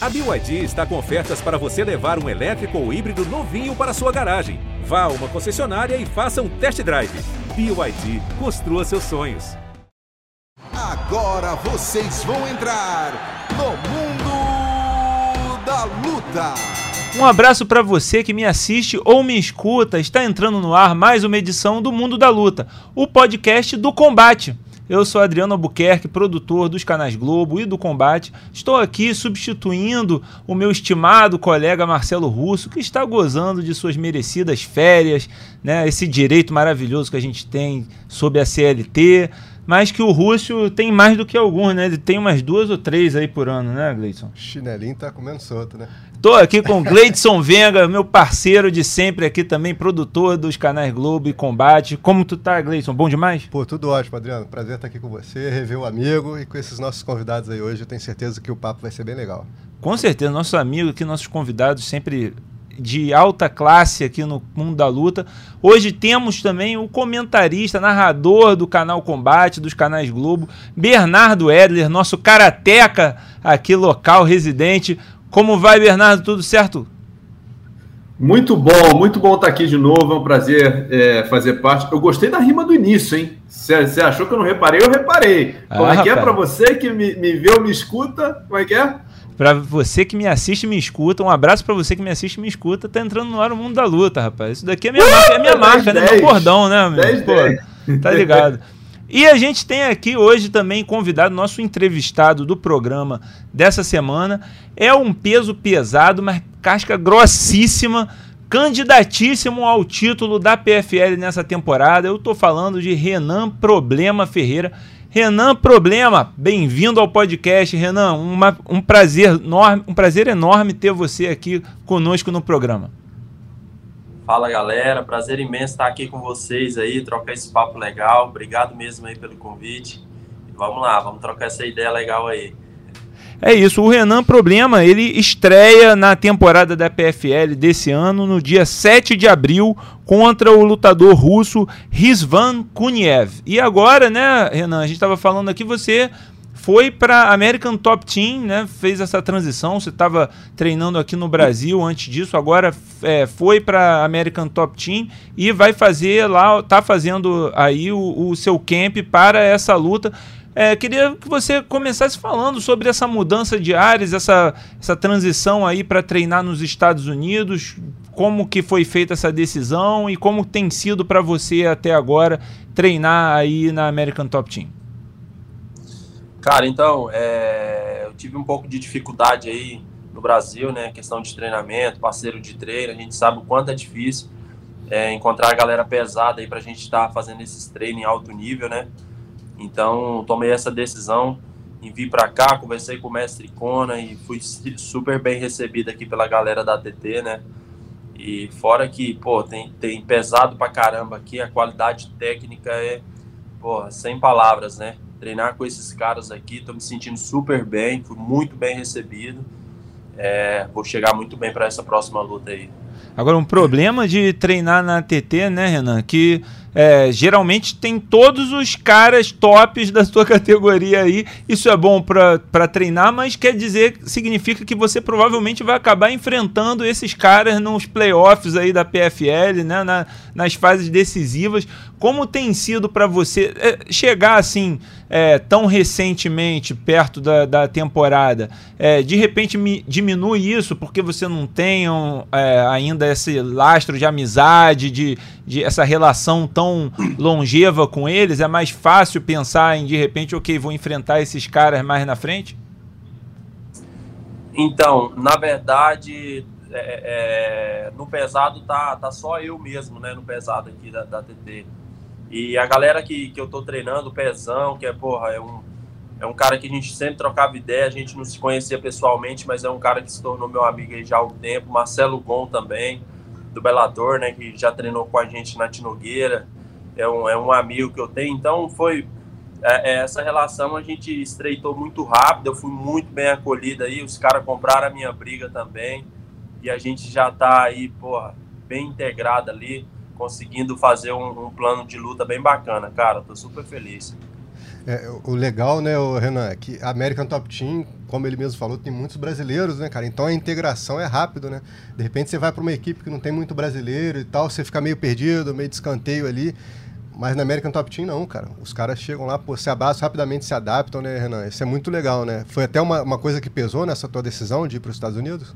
A BYD está com ofertas para você levar um elétrico ou híbrido novinho para sua garagem. Vá a uma concessionária e faça um test drive. BYD, construa seus sonhos. Agora vocês vão entrar no mundo da luta. Um abraço para você que me assiste ou me escuta. Está entrando no ar mais uma edição do Mundo da Luta, o podcast do combate. Eu sou Adriano Albuquerque, produtor dos canais Globo e do Combate. Estou aqui substituindo o meu estimado colega Marcelo Russo, que está gozando de suas merecidas férias, né? Esse direito maravilhoso que a gente tem sobre a CLT mas que o Russo tem mais do que alguns, né? Ele tem umas duas ou três aí por ano, né, Gleidson? Chinelinho tá comendo solto, né? Tô aqui com Gleidson Venga, meu parceiro de sempre aqui também, produtor dos canais Globo e Combate. Como tu tá, Gleidson? Bom demais? Pô, tudo ótimo, Adriano. Prazer estar aqui com você, rever o amigo e com esses nossos convidados aí hoje. Eu tenho certeza que o papo vai ser bem legal. Com certeza, nossos amigos aqui, nossos convidados sempre de alta classe aqui no mundo da luta. Hoje temos também o comentarista, narrador do canal Combate, dos canais Globo, Bernardo Edler, nosso karateca aqui local, residente. Como vai, Bernardo? Tudo certo? Muito bom, muito bom estar aqui de novo. É um prazer é, fazer parte. Eu gostei da rima do início, hein? Você achou que eu não reparei? Eu reparei. Como ah, é que é para você que me, me vê ou me escuta? Como é que é? Para você que me assiste e me escuta, um abraço para você que me assiste e me escuta. Tá entrando no ar o mundo da luta, rapaz. Isso daqui é minha uh, marca, é minha 10, marca, 10, né? Meu bordão, né, amigo? 10, Pô, tá ligado. E a gente tem aqui hoje também convidado, nosso entrevistado do programa dessa semana. É um peso pesado, mas casca grossíssima, candidatíssimo ao título da PFL nessa temporada. Eu tô falando de Renan Problema Ferreira. Renan Problema, bem-vindo ao podcast, Renan. Uma, um prazer enorme, um prazer enorme ter você aqui conosco no programa. Fala galera, prazer imenso estar aqui com vocês aí, trocar esse papo legal. Obrigado mesmo aí pelo convite. vamos lá, vamos trocar essa ideia legal aí. É isso, o Renan Problema, ele estreia na temporada da PFL desse ano, no dia 7 de abril, contra o lutador russo Rizvan Kuniev. E agora, né, Renan, a gente estava falando aqui, você foi para American Top Team, né? Fez essa transição. Você estava treinando aqui no Brasil antes disso, agora é, foi para American Top Team e vai fazer lá, tá fazendo aí o, o seu camp para essa luta. É, queria que você começasse falando sobre essa mudança de áreas, essa, essa transição aí para treinar nos Estados Unidos, como que foi feita essa decisão e como tem sido para você até agora treinar aí na American Top Team. Cara, então, é, eu tive um pouco de dificuldade aí no Brasil, né? Questão de treinamento, parceiro de treino, a gente sabe o quanto é difícil é, encontrar a galera pesada aí para a gente estar tá fazendo esses treinos em alto nível, né? Então, tomei essa decisão em vir para cá, conversei com o mestre Kona e fui super bem recebido aqui pela galera da ATT, né? E fora que, pô, tem, tem pesado pra caramba aqui, a qualidade técnica é, pô, sem palavras, né? Treinar com esses caras aqui, tô me sentindo super bem, fui muito bem recebido. É, vou chegar muito bem para essa próxima luta aí. Agora, um problema de treinar na TT, né, Renan? Que é, geralmente tem todos os caras tops da sua categoria aí. Isso é bom para treinar, mas quer dizer, significa que você provavelmente vai acabar enfrentando esses caras nos playoffs aí da PFL, né, na, nas fases decisivas. Como tem sido para você é, chegar assim é, tão recentemente perto da, da temporada? É, de repente me, diminui isso porque você não tem um, é, ainda esse lastro de amizade, de, de essa relação tão longeva com eles? É mais fácil pensar em de repente, ok, vou enfrentar esses caras mais na frente? Então, na verdade, é, é, no pesado tá, tá só eu mesmo, né? No pesado aqui da, da TT. E a galera que, que eu tô treinando, o Pezão, que é, porra, é um, é um cara que a gente sempre trocava ideia, a gente não se conhecia pessoalmente, mas é um cara que se tornou meu amigo aí já há algum tempo. Marcelo Gon também, do Belador, né, que já treinou com a gente na Tinogueira. É um, é um amigo que eu tenho. Então, foi é, é, essa relação a gente estreitou muito rápido. Eu fui muito bem acolhido aí. Os caras compraram a minha briga também. E a gente já tá aí, porra, bem integrado ali conseguindo fazer um, um, plano de luta bem bacana, cara. Tô super feliz. É, o legal, né, o Renan, é que a American Top Team, como ele mesmo falou, tem muitos brasileiros, né, cara? Então a integração é rápido, né? De repente você vai para uma equipe que não tem muito brasileiro e tal, você fica meio perdido, meio de escanteio ali. Mas na American Top Team não, cara. Os caras chegam lá, pô, se abraçam, rapidamente se adaptam, né, Renan? Isso é muito legal, né? Foi até uma, uma coisa que pesou nessa tua decisão de ir para os Estados Unidos?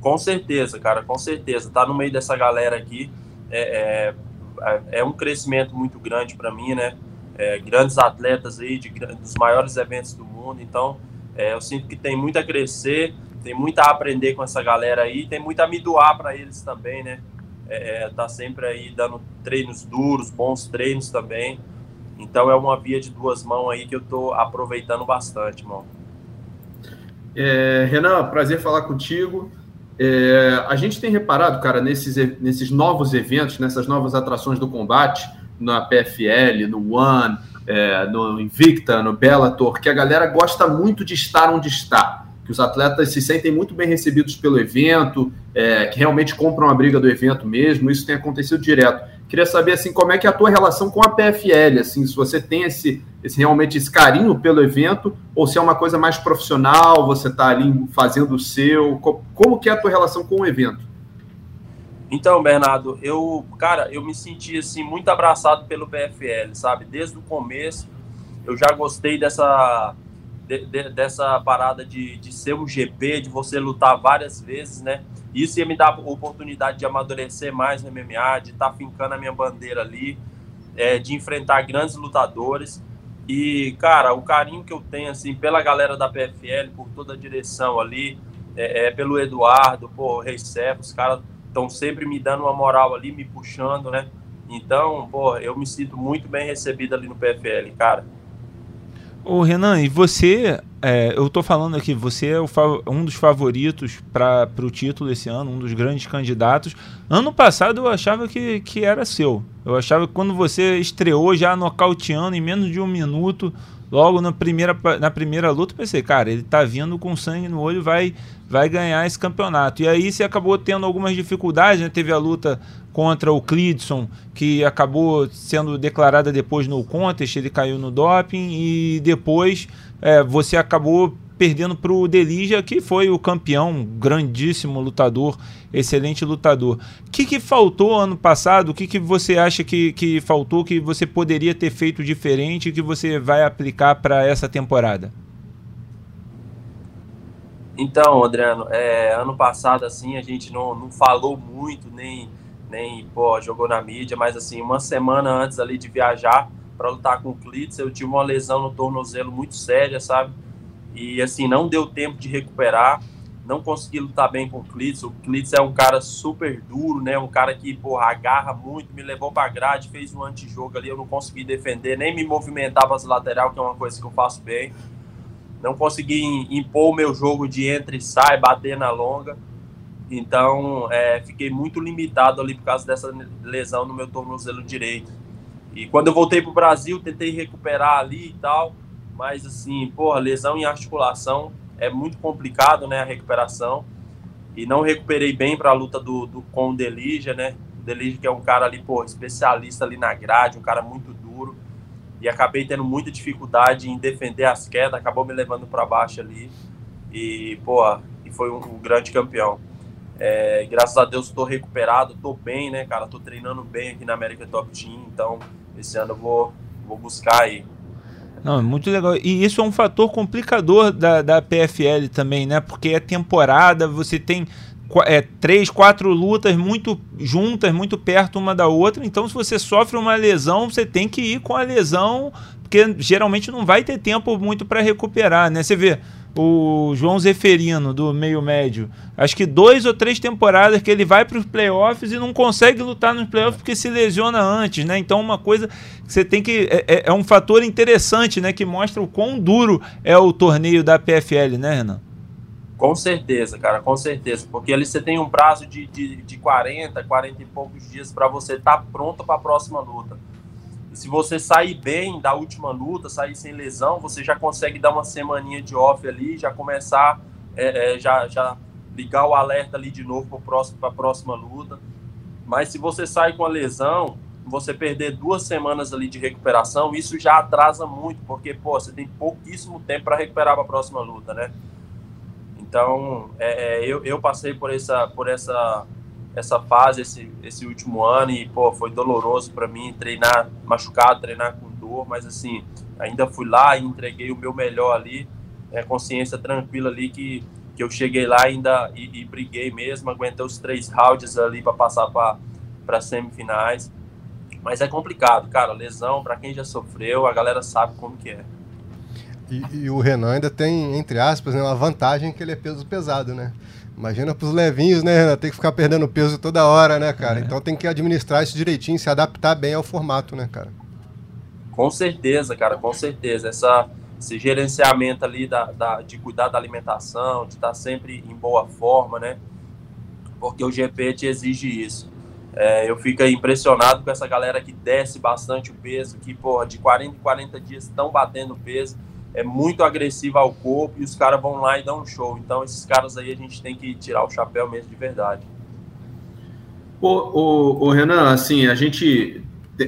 Com certeza, cara, com certeza. Tá no meio dessa galera aqui é, é, é um crescimento muito grande para mim, né? É, grandes atletas aí de, dos maiores eventos do mundo. Então, é, eu sinto que tem muito a crescer, tem muito a aprender com essa galera aí, tem muito a me doar para eles também, né? É, é, tá sempre aí dando treinos duros, bons treinos também. Então é uma via de duas mãos aí que eu tô aproveitando bastante, irmão. É, Renan, prazer falar contigo. É, a gente tem reparado, cara, nesses, nesses novos eventos, nessas novas atrações do combate, na PFL, no One, é, no Invicta, no Bellator, que a galera gosta muito de estar onde está, que os atletas se sentem muito bem recebidos pelo evento, é, que realmente compram a briga do evento mesmo, isso tem acontecido direto. Queria saber assim como é que é a tua relação com a PFL, assim, se você tem esse, esse realmente esse carinho pelo evento ou se é uma coisa mais profissional, você está ali fazendo o seu, como que é a tua relação com o evento? Então, Bernardo, eu, cara, eu me senti assim muito abraçado pelo PFL, sabe? Desde o começo, eu já gostei dessa de, de, dessa parada de, de ser um GP, de você lutar várias vezes, né? Isso ia me dar a oportunidade de amadurecer mais no MMA, de estar tá fincando a minha bandeira ali, é, de enfrentar grandes lutadores. E, cara, o carinho que eu tenho, assim, pela galera da PFL, por toda a direção ali, é, é pelo Eduardo, por Rei Serra, os caras estão sempre me dando uma moral ali, me puxando, né? Então, pô, eu me sinto muito bem recebido ali no PFL, cara. Ô Renan, e você, é, eu tô falando aqui, você é um dos favoritos para o título esse ano, um dos grandes candidatos. Ano passado eu achava que, que era seu. Eu achava que quando você estreou já nocauteando em menos de um minuto, logo na primeira, na primeira luta, pensei, cara, ele tá vindo com sangue no olho, vai, vai ganhar esse campeonato. E aí você acabou tendo algumas dificuldades, né? Teve a luta contra o Clidson, que acabou sendo declarada depois no contest, ele caiu no doping e depois é, você acabou perdendo para o Delija, que foi o campeão, grandíssimo lutador, excelente lutador. O que, que faltou ano passado? O que, que você acha que, que faltou, que você poderia ter feito diferente, que você vai aplicar para essa temporada? Então, Adriano, é, ano passado assim a gente não, não falou muito, nem nem pô, jogou na mídia, mas assim, uma semana antes ali de viajar para lutar com o Clitz, eu tive uma lesão no tornozelo muito séria, sabe? E assim, não deu tempo de recuperar, não consegui lutar bem com o Clitz. O Clitz é um cara super duro, né? Um cara que, porra, agarra muito, me levou para grade, fez um antijogo ali, eu não consegui defender, nem me movimentar para as lateral, que é uma coisa que eu faço bem. Não consegui impor o meu jogo de entra e sai, bater na longa. Então, é, fiquei muito limitado ali por causa dessa lesão no meu tornozelo direito. E quando eu voltei para o Brasil, tentei recuperar ali e tal, mas assim, porra, lesão em articulação é muito complicado, né, a recuperação. E não recuperei bem para a luta do, do, com o Delija, né? O Delija que é um cara ali, pô, especialista ali na grade, um cara muito. E acabei tendo muita dificuldade em defender as quedas, acabou me levando para baixo ali. E, pô, e foi um, um grande campeão. É, graças a Deus estou recuperado, estou bem, né, cara? Estou treinando bem aqui na América Top Team, então esse ano eu vou, vou buscar aí. Não, é muito legal. E isso é um fator complicador da, da PFL também, né? Porque é temporada, você tem é, três, quatro lutas muito juntas, muito perto uma da outra. Então, se você sofre uma lesão, você tem que ir com a lesão, porque geralmente não vai ter tempo muito para recuperar, né? Você vê o João Zeferino, do meio médio. Acho que dois ou três temporadas que ele vai para os playoffs e não consegue lutar nos playoffs porque se lesiona antes, né? Então, uma coisa que você tem que. É, é, é um fator interessante, né? Que mostra o quão duro é o torneio da PFL, né, Renan? Com certeza, cara, com certeza. Porque ali você tem um prazo de, de, de 40, 40 e poucos dias para você estar tá pronto para a próxima luta se você sair bem da última luta, sair sem lesão, você já consegue dar uma semaninha de off ali, já começar, é, é, já, já ligar o alerta ali de novo para a próxima luta. Mas se você sai com a lesão, você perder duas semanas ali de recuperação, isso já atrasa muito, porque, pô, você tem pouquíssimo tempo para recuperar para a próxima luta, né? Então, é, é, eu, eu passei por essa, por essa, essa fase esse, esse último ano e, pô, foi doloroso para mim treinar machucado, treinar com dor, mas, assim, ainda fui lá e entreguei o meu melhor ali, é, consciência tranquila ali que, que eu cheguei lá ainda e, e briguei mesmo, aguentei os três rounds ali para passar para semifinais. Mas é complicado, cara. Lesão, para quem já sofreu, a galera sabe como que é. E, e, o Renan ainda tem, entre aspas, né, uma vantagem que ele é peso pesado, né? Imagina pros levinhos, né, Renan? Tem que ficar perdendo peso toda hora, né, cara? É. Então tem que administrar isso direitinho, se adaptar bem ao formato, né, cara? Com certeza, cara, com certeza. Essa, esse gerenciamento ali da, da, de cuidar da alimentação, de estar sempre em boa forma, né? Porque o GP te exige isso. É, eu fico impressionado com essa galera que desce bastante o peso, que, porra, de 40 em 40 dias estão batendo peso, é muito agressiva ao corpo e os caras vão lá e dão um show. Então, esses caras aí a gente tem que tirar o chapéu mesmo de verdade. O, o, o Renan, assim, a gente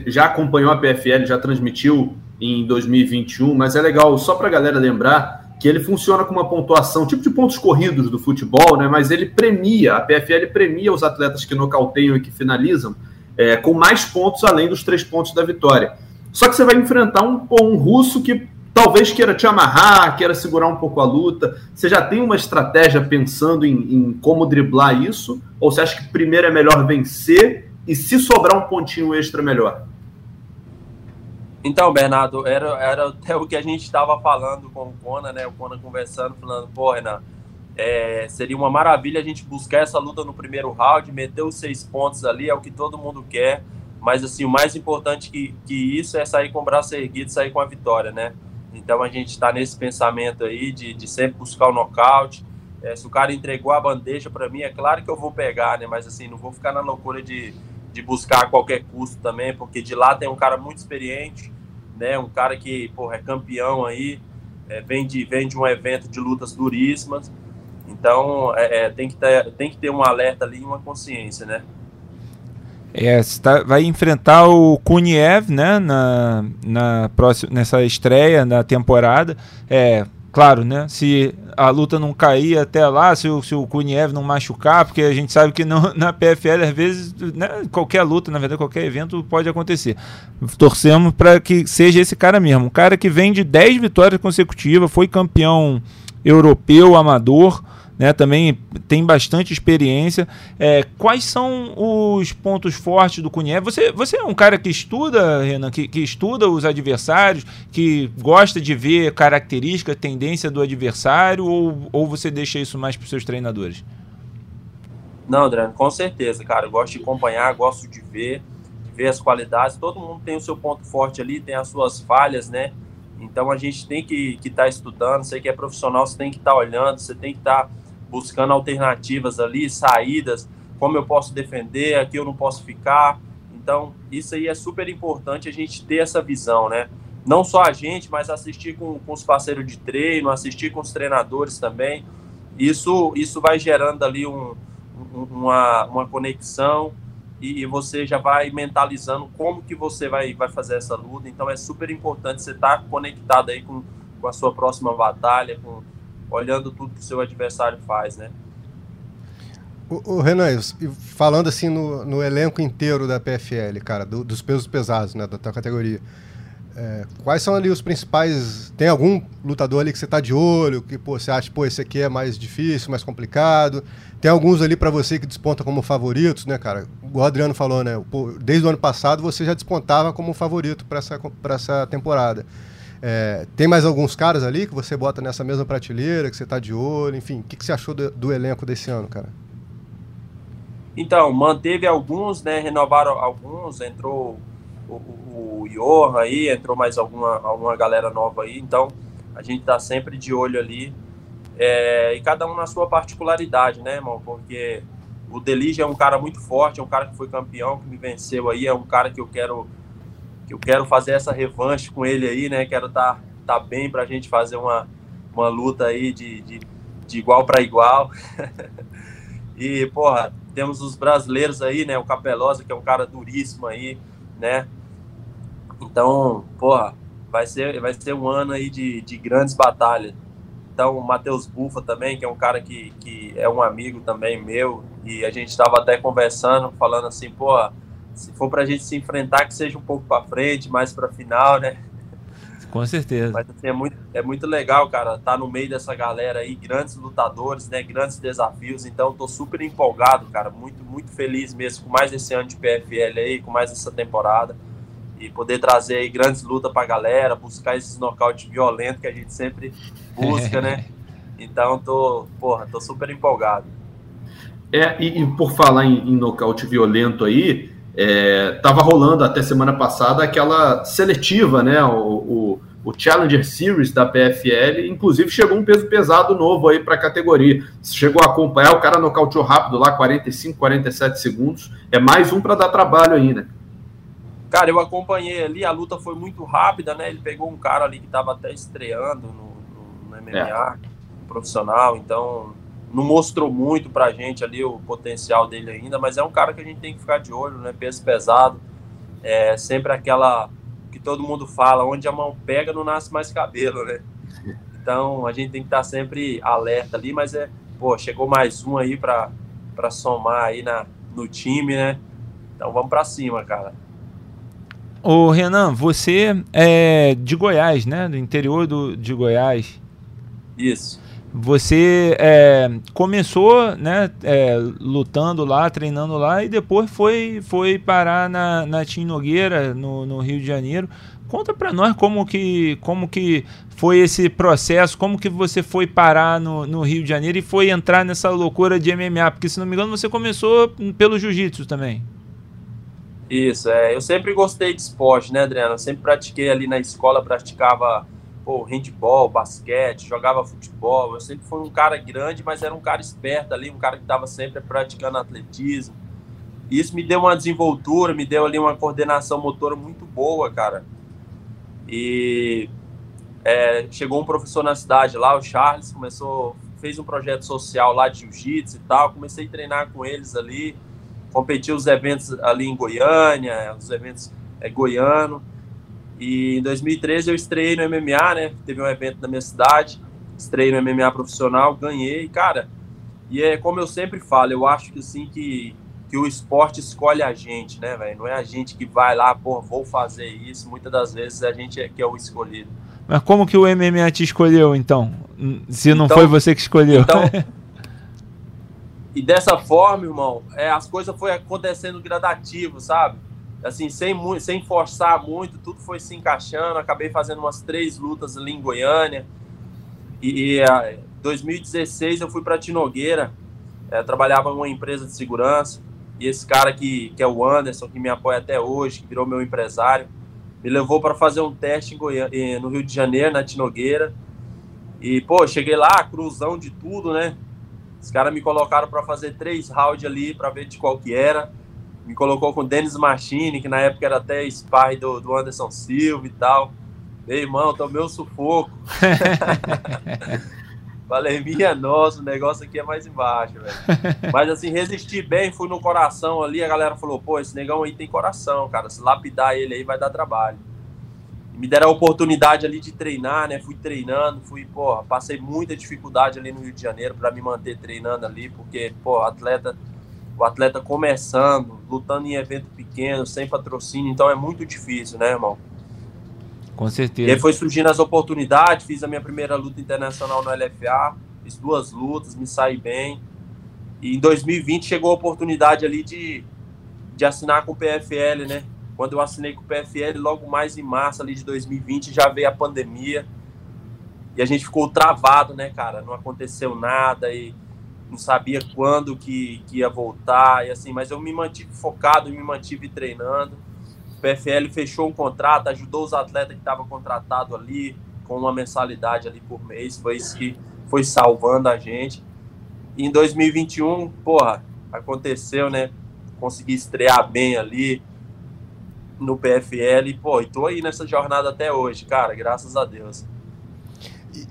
já acompanhou a PFL, já transmitiu em 2021, mas é legal, só para a galera lembrar, que ele funciona com uma pontuação, tipo de pontos corridos do futebol, né? Mas ele premia, a PFL premia os atletas que nocauteiam e que finalizam é, com mais pontos além dos três pontos da vitória. Só que você vai enfrentar um, um russo que talvez queira te amarrar, queira segurar um pouco a luta. Você já tem uma estratégia pensando em, em como driblar isso? Ou você acha que primeiro é melhor vencer e se sobrar um pontinho extra, melhor? Então, Bernardo, era, era até o que a gente estava falando com o Conan, né? O Conan conversando, falando, pô, Renan, é, seria uma maravilha a gente buscar essa luta no primeiro round, meter os seis pontos ali, é o que todo mundo quer. Mas, assim, o mais importante que, que isso é sair com o braço erguido, sair com a vitória, né? Então, a gente está nesse pensamento aí de, de sempre buscar o nocaute. É, se o cara entregou a bandeja para mim, é claro que eu vou pegar, né? Mas, assim, não vou ficar na loucura de de buscar a qualquer custo também, porque de lá tem um cara muito experiente, né? Um cara que, porra, é campeão aí, é, vem, de, vem de um evento de lutas duríssimas. Então, é, é, tem, que ter, tem que ter um alerta ali e uma consciência, né? É, tá, vai enfrentar o Kuniev, né, na, na próxima, nessa estreia da temporada. É, Claro, né? Se a luta não cair até lá, se o, se o Kuniev não machucar, porque a gente sabe que na PFL, às vezes, né, qualquer luta, na verdade, qualquer evento pode acontecer. Torcemos para que seja esse cara mesmo. Um cara que vem de 10 vitórias consecutivas, foi campeão europeu amador né, também tem bastante experiência. É, quais são os pontos fortes do Cunha? Você, você é um cara que estuda, Renan, que, que estuda os adversários, que gosta de ver característica, tendência do adversário, ou, ou você deixa isso mais para os seus treinadores? Não, Adriano, com certeza, cara. Eu gosto de acompanhar, gosto de ver, ver as qualidades. Todo mundo tem o seu ponto forte ali, tem as suas falhas, né? Então a gente tem que estar tá estudando. Você que é profissional, você tem que estar tá olhando, você tem que estar tá buscando alternativas ali, saídas, como eu posso defender, aqui eu não posso ficar. Então, isso aí é super importante a gente ter essa visão, né? Não só a gente, mas assistir com, com os parceiros de treino, assistir com os treinadores também. Isso, isso vai gerando ali um, uma, uma conexão e, você já vai mentalizando como que você vai, vai fazer essa luta. Então, é super importante você estar tá conectado aí com, com a sua próxima batalha, com, olhando tudo que o seu adversário faz, né? O, o Renan, falando assim no, no, elenco inteiro da PFL, cara, do, dos pesos pesados, né, da tua categoria, é, quais são ali os principais? Tem algum lutador ali que você tá de olho, que pô, você acha, pô, esse aqui é mais difícil, mais complicado? Tem alguns ali para você que desponta como favoritos, né, cara? O Adriano falou, né? Pô, desde o ano passado você já despontava como favorito para essa, essa temporada. É, tem mais alguns caras ali que você bota nessa mesma prateleira, que você está de olho, enfim, o que, que você achou do, do, elenco desse ano, cara? Então, manteve alguns, né? Renovaram alguns, entrou o, o, o Johan aí, entrou mais alguma, alguma galera nova aí, então a gente está sempre de olho ali. É, e cada um na sua particularidade, né, irmão? Porque o Delige é um cara muito forte, é um cara que foi campeão, que me venceu aí, é um cara que eu quero eu quero fazer essa revanche com ele aí, né? Quero estar tá, tá bem para a gente fazer uma, uma luta aí de, de, de igual para igual. e, porra, temos os brasileiros aí, né? O Capelosa, que é um cara duríssimo aí, né? Então, porra, vai ser, vai ser um ano aí de, de grandes batalhas. Então, o Matheus Bufa também, que é um cara que, que é um amigo também meu, e a gente estava até conversando, falando assim, pô, se for para a gente se enfrentar, que seja um pouco para frente, mais para final, né? Com certeza. Mas assim, é muito, é muito legal, cara, estar tá no meio dessa galera aí, grandes lutadores, né? Grandes desafios. Então, tô super empolgado, cara. Muito, muito feliz mesmo com mais esse ano de PFL aí, com mais essa temporada. E poder trazer aí grandes lutas pra galera, buscar esses nocaute violentos que a gente sempre busca, né? Então, tô, porra, tô super empolgado. É, e, e por falar em, em nocaute violento aí, é, tava rolando até semana passada aquela seletiva, né? O, o, o, Challenger Series da PFL, inclusive chegou um peso pesado novo aí para a categoria. Chegou a acompanhar, o cara nocauteou rápido lá, 45, 47 segundos. É mais um para dar trabalho ainda. Cara, eu acompanhei ali, a luta foi muito rápida, né? Ele pegou um cara ali que estava até estreando no, no, no MMA, é. profissional, então não mostrou muito pra gente ali o potencial dele ainda, mas é um cara que a gente tem que ficar de olho, né? Peso pesado, é sempre aquela que todo mundo fala, onde a mão pega não nasce mais cabelo, né? Então a gente tem que estar sempre alerta ali, mas é, pô, chegou mais um aí pra, pra somar aí na, no time, né? Então vamos pra cima, cara. Ô Renan, você é de Goiás, né? Do interior do, de Goiás. Isso. Você é, começou né, é, lutando lá, treinando lá e depois foi, foi parar na, na Tim Nogueira, no, no Rio de Janeiro. Conta para nós como que, como que foi esse processo, como que você foi parar no, no Rio de Janeiro e foi entrar nessa loucura de MMA, porque se não me engano você começou pelo jiu-jitsu também. Isso, é, eu sempre gostei de esporte, né, Adriano? Eu sempre pratiquei ali na escola, praticava pô, handball, basquete, jogava futebol. Eu sempre fui um cara grande, mas era um cara esperto ali, um cara que estava sempre praticando atletismo. Isso me deu uma desenvoltura, me deu ali uma coordenação motora muito boa, cara. E é, chegou um professor na cidade lá, o Charles, começou, fez um projeto social lá de jiu-jitsu e tal. Comecei a treinar com eles ali, competi os eventos ali em Goiânia, os eventos é, goiano. E em 2013 eu estreiei no MMA, né? Teve um evento na minha cidade, estreiei no MMA profissional, ganhei, cara. E é como eu sempre falo, eu acho que assim que, que o esporte escolhe a gente, né, velho? Não é a gente que vai lá, pô, vou fazer isso. Muitas das vezes a gente é que é o escolhido. Mas como que o MMA te escolheu, então? Se não então, foi você que escolheu. Então, e dessa forma, irmão, é, as coisas foi acontecendo gradativo, sabe? Assim, sem, sem forçar muito, tudo foi se encaixando. Acabei fazendo umas três lutas ali em Goiânia. E em 2016 eu fui para Tinogueira, é, trabalhava em uma empresa de segurança. E esse cara que, que é o Anderson, que me apoia até hoje, que virou meu empresário, me levou para fazer um teste em Goiânia, no Rio de Janeiro, na Tinogueira. E, pô, cheguei lá, cruzão de tudo, né? Os caras me colocaram para fazer três rounds ali para ver de qual que era me colocou com o Denis Machine, que na época era até spy do, do Anderson Silva e tal. Meu irmão, tomei um sufoco. Falei, minha nossa, o negócio aqui é mais embaixo, velho. Mas assim, resisti bem, fui no coração ali, a galera falou, pô, esse negão aí tem coração, cara. Se lapidar ele aí vai dar trabalho. E me deram a oportunidade ali de treinar, né? Fui treinando, fui, porra, passei muita dificuldade ali no Rio de Janeiro para me manter treinando ali, porque, pô, atleta o atleta começando, lutando em evento pequeno, sem patrocínio, então é muito difícil, né, irmão? Com certeza. E aí foi surgindo as oportunidades, fiz a minha primeira luta internacional no LFA, fiz duas lutas, me saí bem. E em 2020 chegou a oportunidade ali de, de assinar com o PFL, né? Quando eu assinei com o PFL, logo mais em março ali de 2020 já veio a pandemia. E a gente ficou travado, né, cara? Não aconteceu nada e não sabia quando que, que ia voltar, e assim, mas eu me mantive focado, me mantive treinando. O PFL fechou um contrato, ajudou os atletas que estavam contratados ali, com uma mensalidade ali por mês, foi isso que foi salvando a gente. E em 2021, porra, aconteceu, né? Consegui estrear bem ali no PFL e, pô, e tô aí nessa jornada até hoje, cara, graças a Deus.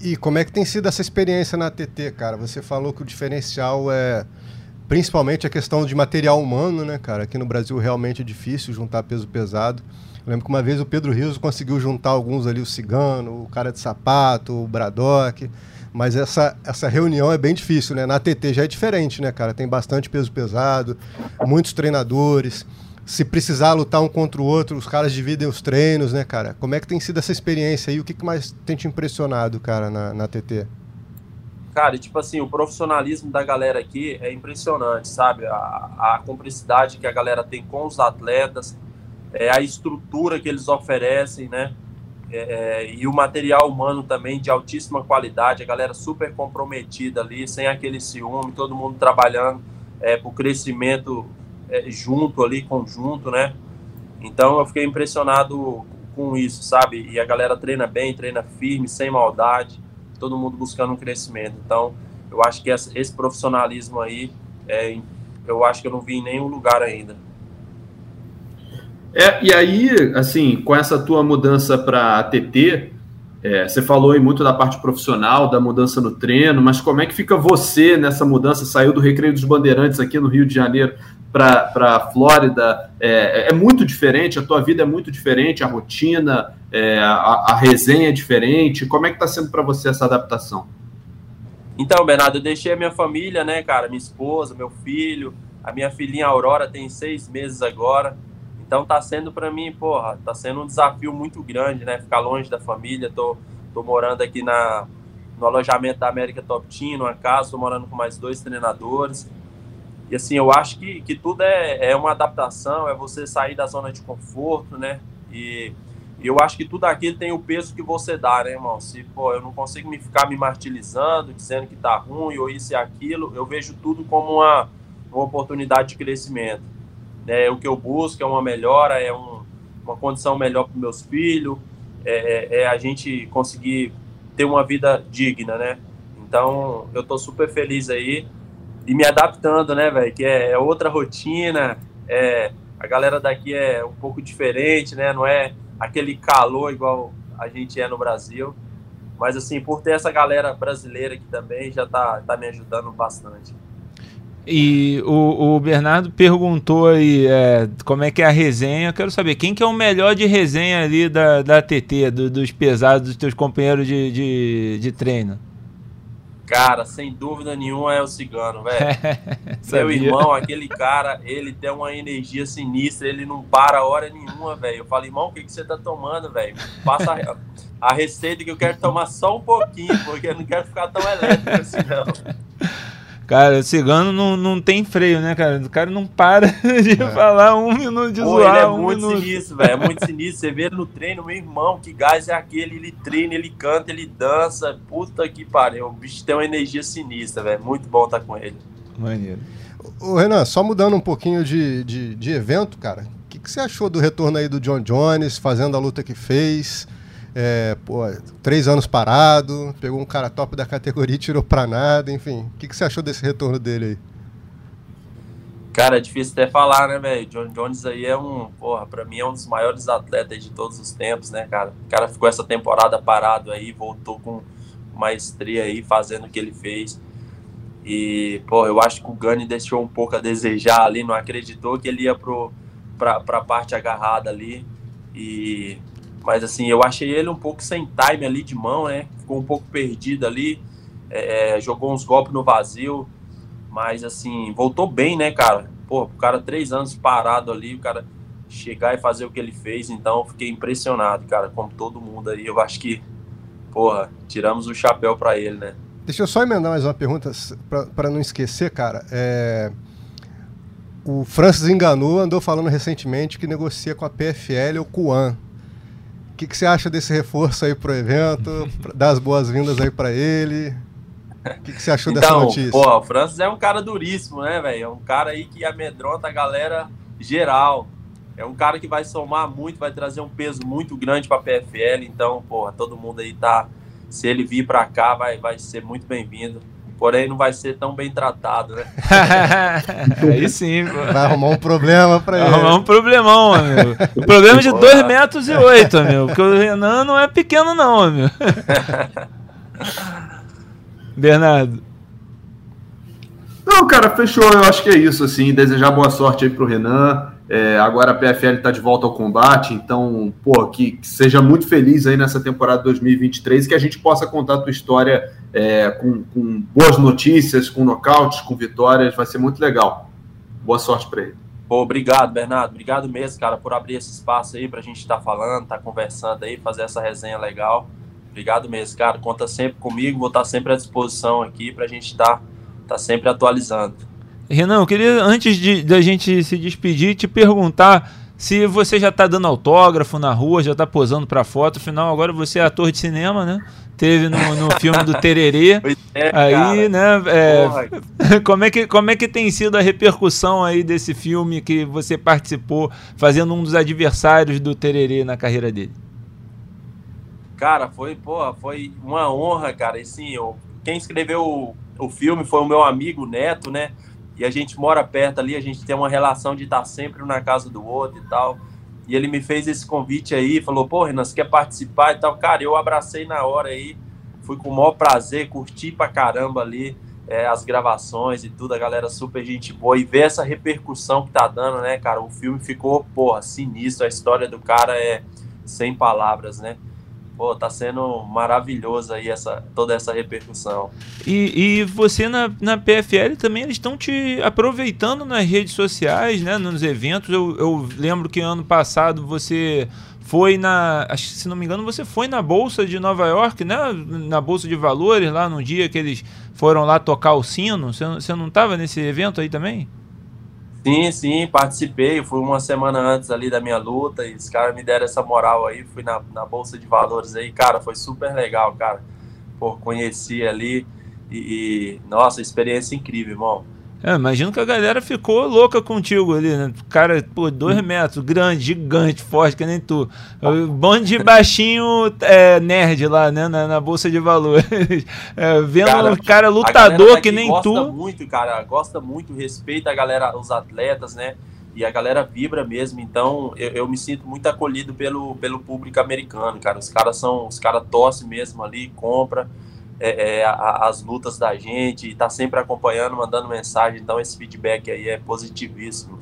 E, como é que tem sido essa experiência na TT, cara? Você falou que o diferencial é principalmente a questão de material humano, né, cara? Aqui no Brasil realmente é difícil juntar peso pesado. Eu lembro que uma vez o Pedro Rios conseguiu juntar alguns ali, o Cigano, o cara de sapato, o Bradock. Mas essa, essa reunião é bem difícil, né? Na TT já é diferente, né, cara? Tem bastante peso pesado, muitos treinadores. Se precisar lutar um contra o outro, os caras dividem os treinos, né, cara? Como é que tem sido essa experiência aí? O que, que mais tem te impressionado, cara, na, na TT? Cara, tipo assim, o profissionalismo da galera aqui é impressionante, sabe? A, a cumplicidade que a galera tem com os atletas, é, a estrutura que eles oferecem, né? É, é, e o material humano também de altíssima qualidade, a galera super comprometida ali, sem aquele ciúme, todo mundo trabalhando é, para o crescimento é, junto ali, conjunto, né? Então eu fiquei impressionado com isso, sabe? E a galera treina bem, treina firme, sem maldade, todo mundo buscando um crescimento. Então eu acho que esse profissionalismo aí, é, eu acho que eu não vi em nenhum lugar ainda. É, e aí, assim, com essa tua mudança para ATT, é, você falou aí muito da parte profissional, da mudança no treino, mas como é que fica você nessa mudança? Saiu do Recreio dos Bandeirantes aqui no Rio de Janeiro para a Flórida. É, é, muito diferente, a tua vida é muito diferente, a rotina, é, a, a, resenha é diferente. Como é que está sendo para você essa adaptação? Então, Bernardo, eu deixei a minha família, né, cara? Minha esposa, meu filho, a minha filhinha Aurora tem seis meses agora. Então tá sendo para mim, porra, tá sendo um desafio muito grande, né? Ficar longe da família. Tô, tô morando aqui na, no alojamento da América Top Team, numa casa, tô morando com mais dois treinadores. E assim, eu acho que, que tudo é, é uma adaptação, é você sair da zona de conforto, né? E eu acho que tudo aquilo tem o peso que você dá, né, irmão? Se, pô, eu não consigo me ficar me martirizando, dizendo que tá ruim ou isso e aquilo, eu vejo tudo como uma, uma oportunidade de crescimento. É, o que eu busco é uma melhora, é um, uma condição melhor para meus filhos, é, é, é, a gente conseguir ter uma vida digna, né? Então, eu tô super feliz aí e me adaptando, né, velho? Que é, é, outra rotina, é, a galera daqui é um pouco diferente, né? Não é aquele calor igual a gente é no Brasil. Mas, assim, por ter essa galera brasileira aqui também, já tá, tá me ajudando bastante. E o, o, Bernardo perguntou aí é, como é que é a resenha. Eu quero saber quem que é o melhor de resenha ali da, da TT, do, dos pesados, dos teus companheiros de, de, de treino. Cara, sem dúvida nenhuma é o Cigano, velho. Meu irmão, aquele cara, ele tem uma energia sinistra, ele não para hora nenhuma, velho. Eu falo, irmão, o que, que você tá tomando, velho? Passa a, a receita que eu quero tomar só um pouquinho, porque eu não quero ficar tão elétrico assim, não. Cara, cigano não, não tem freio, né, cara? O cara não para de é. falar um minuto de Pô, zoar. Ele é um muito minuto. sinistro, velho. É muito sinistro. Você vê ele no treino, meu irmão, que gás é aquele? Ele treina, ele canta, ele dança. Puta que pariu. O bicho tem uma energia sinistra, velho. Muito bom estar tá com ele. Maneiro. Ô, Renan, só mudando um pouquinho de, de, de evento, cara. O que, que você achou do retorno aí do John Jones, fazendo a luta que fez? É, pô, três anos parado, pegou um cara top da categoria e tirou pra nada, enfim. O que, que você achou desse retorno dele aí? Cara, é difícil até falar, né, velho? John Jones aí é um, porra, pra mim é um dos maiores atletas de todos os tempos, né, cara? O cara ficou essa temporada parado aí, voltou com maestria aí, fazendo o que ele fez. E, pô, eu acho que o Gani deixou um pouco a desejar ali, não acreditou que ele ia pro, pra, pra parte agarrada ali. E mas assim, eu achei ele um pouco sem time ali de mão, né? Ficou um pouco perdido ali. É, é, jogou uns golpes no vazio. Mas assim, voltou bem, né, cara? Pô, o cara três anos parado ali, o cara chegar e fazer o que ele fez, então fiquei impressionado, cara, como todo mundo aí. Eu acho que, porra, tiramos o chapéu para ele, né? Deixa eu só emendar mais uma pergunta para não esquecer, cara. É... O Francis enganou, andou falando recentemente que negocia com a PFL ou com o AN que, que você acha desse reforço aí pro evento? Dar as boas-vindas aí para ele. O que, que você achou então, dessa notícia? Pô, o Francis é um cara duríssimo, né, velho? É um cara aí que amedronta a galera geral. É um cara que vai somar muito, vai trazer um peso muito grande para a PFL. Então, porra, todo mundo aí tá. Se ele vir para cá, vai, vai ser muito bem-vindo porém não vai ser tão bem tratado, né? Aí sim, pô. Vai arrumar um problema pra ele. Vai arrumar um problemão, amigo. O problema é de 2 metros e 8, amigo. Porque o Renan não é pequeno, não, amigo. Bernardo. Não, cara, fechou. Eu acho que é isso, assim. Desejar boa sorte aí pro Renan. É, agora a PFL está de volta ao combate, então, pô, que, que, seja muito feliz aí nessa temporada 2023 que a gente possa contar a tua história é, com, com, boas notícias, com nocautes, com vitórias, vai ser muito legal. Boa sorte para ele. Pô, obrigado, Bernardo. Obrigado mesmo, cara, por abrir esse espaço aí para a gente estar tá falando, estar tá conversando aí, fazer essa resenha legal. Obrigado mesmo, cara. Conta sempre comigo, vou estar tá sempre à disposição aqui para a gente estar tá, tá sempre atualizando. Renan, eu queria, antes de da gente se despedir, te perguntar se você já está dando autógrafo na rua, já está posando para foto, afinal agora você é ator de cinema, né? Teve no, no filme do Tererê. É, aí, cara. né? É, como, é que, como é que tem sido a repercussão aí desse filme que você participou, fazendo um dos adversários do Tererê na carreira dele? Cara, foi, porra, foi uma honra, cara. E sim, eu, quem escreveu o, filme foi o meu amigo Neto, né? e a gente mora perto ali, a gente tem uma relação de estar sempre na casa do outro e tal. E ele me fez esse convite aí, falou, pô, Renan, você quer participar e tal? Cara, eu abracei na hora aí, fui com o maior prazer, curti pra caramba ali é, as gravações e tudo, a galera super gente boa. E ver essa repercussão que tá dando, né, cara? O filme ficou, porra, sinistro, a história do cara é sem palavras, né? Pô, tá sendo maravilhoso aí essa, toda essa repercussão. E, e você na, na PFL também, eles estão te aproveitando nas redes sociais, né, nos eventos. Eu, eu lembro que ano passado você foi na, acho se não me engano, você foi na Bolsa de Nova York, né, na Bolsa de Valores, lá no dia que eles foram lá tocar o sino. Você, você não estava nesse evento aí também? Sim, sim, participei. Fui uma semana antes ali da minha luta e os caras me deram essa moral aí. Fui na, na Bolsa de Valores aí, cara, foi super legal, cara. Pô, conheci ali e, e nossa, experiência incrível, irmão. É, imagino que a galera ficou louca contigo ali, né? Cara, pô, dois hum. metros, grande, gigante, forte, que nem tu. Bando de baixinho é, nerd lá, né? Na, na, Bolsa de Valores. É, vendo cara, um cara lutador que nem gosta tu. Gosta muito, cara, gosta muito, respeita a galera, os atletas, né? E a galera vibra mesmo, então eu, eu me sinto muito acolhido pelo, pelo público americano, cara. Os caras são, os caras torcem mesmo ali, compra é, é, a, as lutas da gente, está sempre acompanhando, mandando mensagem, então esse feedback aí é positivíssimo.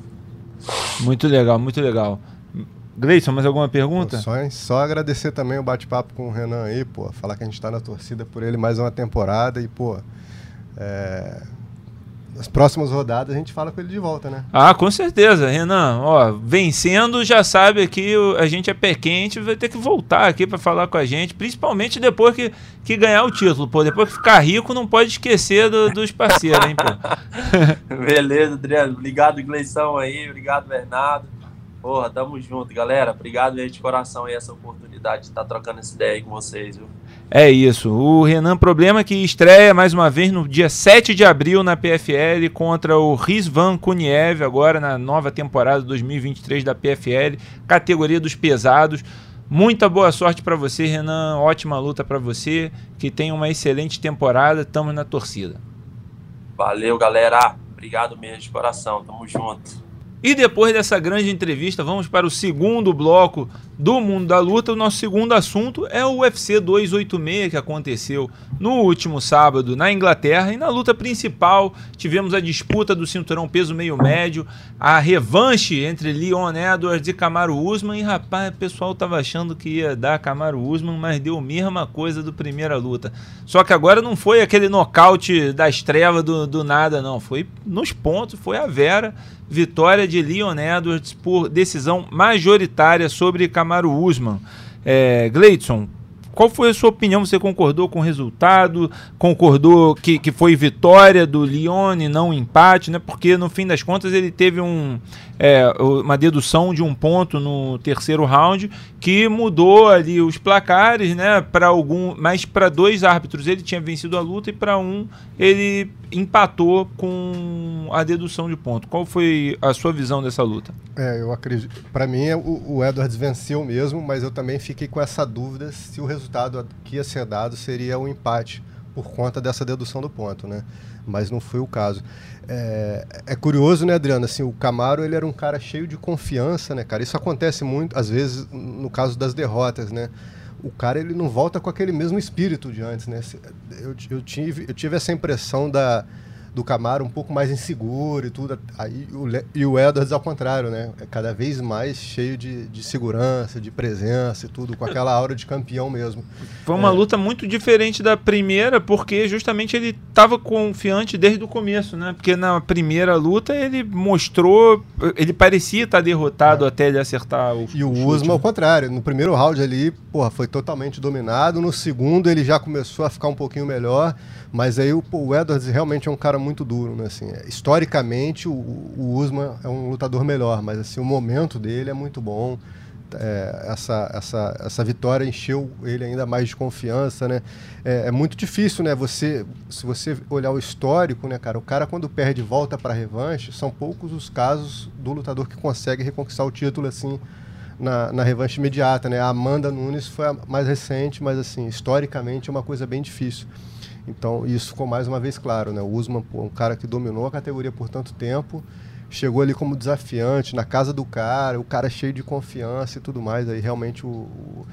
Muito legal, muito legal. Gleison, mais alguma pergunta? Só, só agradecer também o bate-papo com o Renan aí, pô, falar que a gente está na torcida por ele mais uma temporada e, pô, é, nas próximas rodadas a gente fala com ele de volta, né? Ah, com certeza, Renan. Ó, vencendo, já sabe que a gente é pé quente, vai ter que voltar aqui para falar com a gente, principalmente depois que, que ganhar o título. Pô, depois que ficar rico, não pode esquecer do, dos parceiros, hein, pô. Beleza, Adriano. Obrigado, Gleição aí. Obrigado, Bernardo. Porra, tamo junto, galera. Obrigado aí de coração aí essa oportunidade de estar tá trocando essa ideia aí com vocês, viu? É isso. O Renan Problema que estreia mais uma vez no dia 7 de abril na PFL contra o Rizvan Kuniev, agora na nova temporada 2023 da PFL, categoria dos pesados. Muita boa sorte para você, Renan. Ótima luta para você. Que tenha uma excelente temporada. Estamos na torcida. Valeu, galera. Obrigado mesmo de coração. Tamo junto. E depois dessa grande entrevista, vamos para o segundo bloco do Mundo da Luta. O nosso segundo assunto é o UFC 286 que aconteceu no último sábado na Inglaterra. E na luta principal tivemos a disputa do cinturão peso meio médio, a revanche entre Leon Edwards e Kamaru Usman. E rapaz, o pessoal tava achando que ia dar Kamaru Usman, mas deu a mesma coisa do primeira luta. Só que agora não foi aquele nocaute das trevas do, do nada, não. Foi nos pontos, foi a Vera vitória de Leon Edwards por decisão majoritária sobre Kamaru Usman. É, Gleidson, qual foi a sua opinião? Você concordou com o resultado? Concordou que, que foi vitória do Lyon e não empate, né? Porque no fim das contas ele teve um, é, uma dedução de um ponto no terceiro round que mudou ali os placares, né? Para algum, mas para dois árbitros ele tinha vencido a luta e para um ele empatou com a dedução de ponto. Qual foi a sua visão dessa luta? É, eu acredito. Para mim o, o Edwards venceu mesmo, mas eu também fiquei com essa dúvida se o resultado que ia ser dado seria um empate por conta dessa dedução do ponto, né? Mas não foi o caso. É, é, curioso, né, Adriano? Assim, o Camaro ele era um cara cheio de confiança, né, cara? Isso acontece muito, às vezes, no caso das derrotas, né? O cara ele não volta com aquele mesmo espírito de antes, né? Eu, eu, tive, eu tive essa impressão da, do Camaro um pouco mais inseguro e tudo. Aí, o, e o Edwards ao contrário, né? É cada vez mais cheio de, de segurança, de presença e tudo, com aquela aura de campeão mesmo. Foi uma é. luta muito diferente da primeira, porque justamente ele estava confiante desde o começo, né? Porque na primeira luta ele mostrou, ele parecia estar derrotado é. até ele acertar o E o Usman ao contrário, no primeiro round ali, porra, foi totalmente dominado, no segundo ele já começou a ficar um pouquinho melhor. Mas aí o, Edwards realmente é um cara muito duro, né? Assim, é, historicamente o, o Usman é um lutador melhor, mas assim o momento dele é muito bom. É, essa, essa, essa vitória encheu ele ainda mais de confiança, né? É, é, muito difícil, né? Você, se você olhar o histórico, né, cara? O cara quando perde volta para revanche, são poucos os casos do lutador que consegue reconquistar o título assim na, na revanche imediata, né? A Amanda Nunes foi a mais recente, mas assim historicamente é uma coisa bem difícil. Então, isso ficou mais uma vez claro, né? O Usman, um cara que dominou a categoria por tanto tempo, chegou ali como desafiante, na casa do cara, o cara cheio de confiança e tudo mais, aí realmente o, o,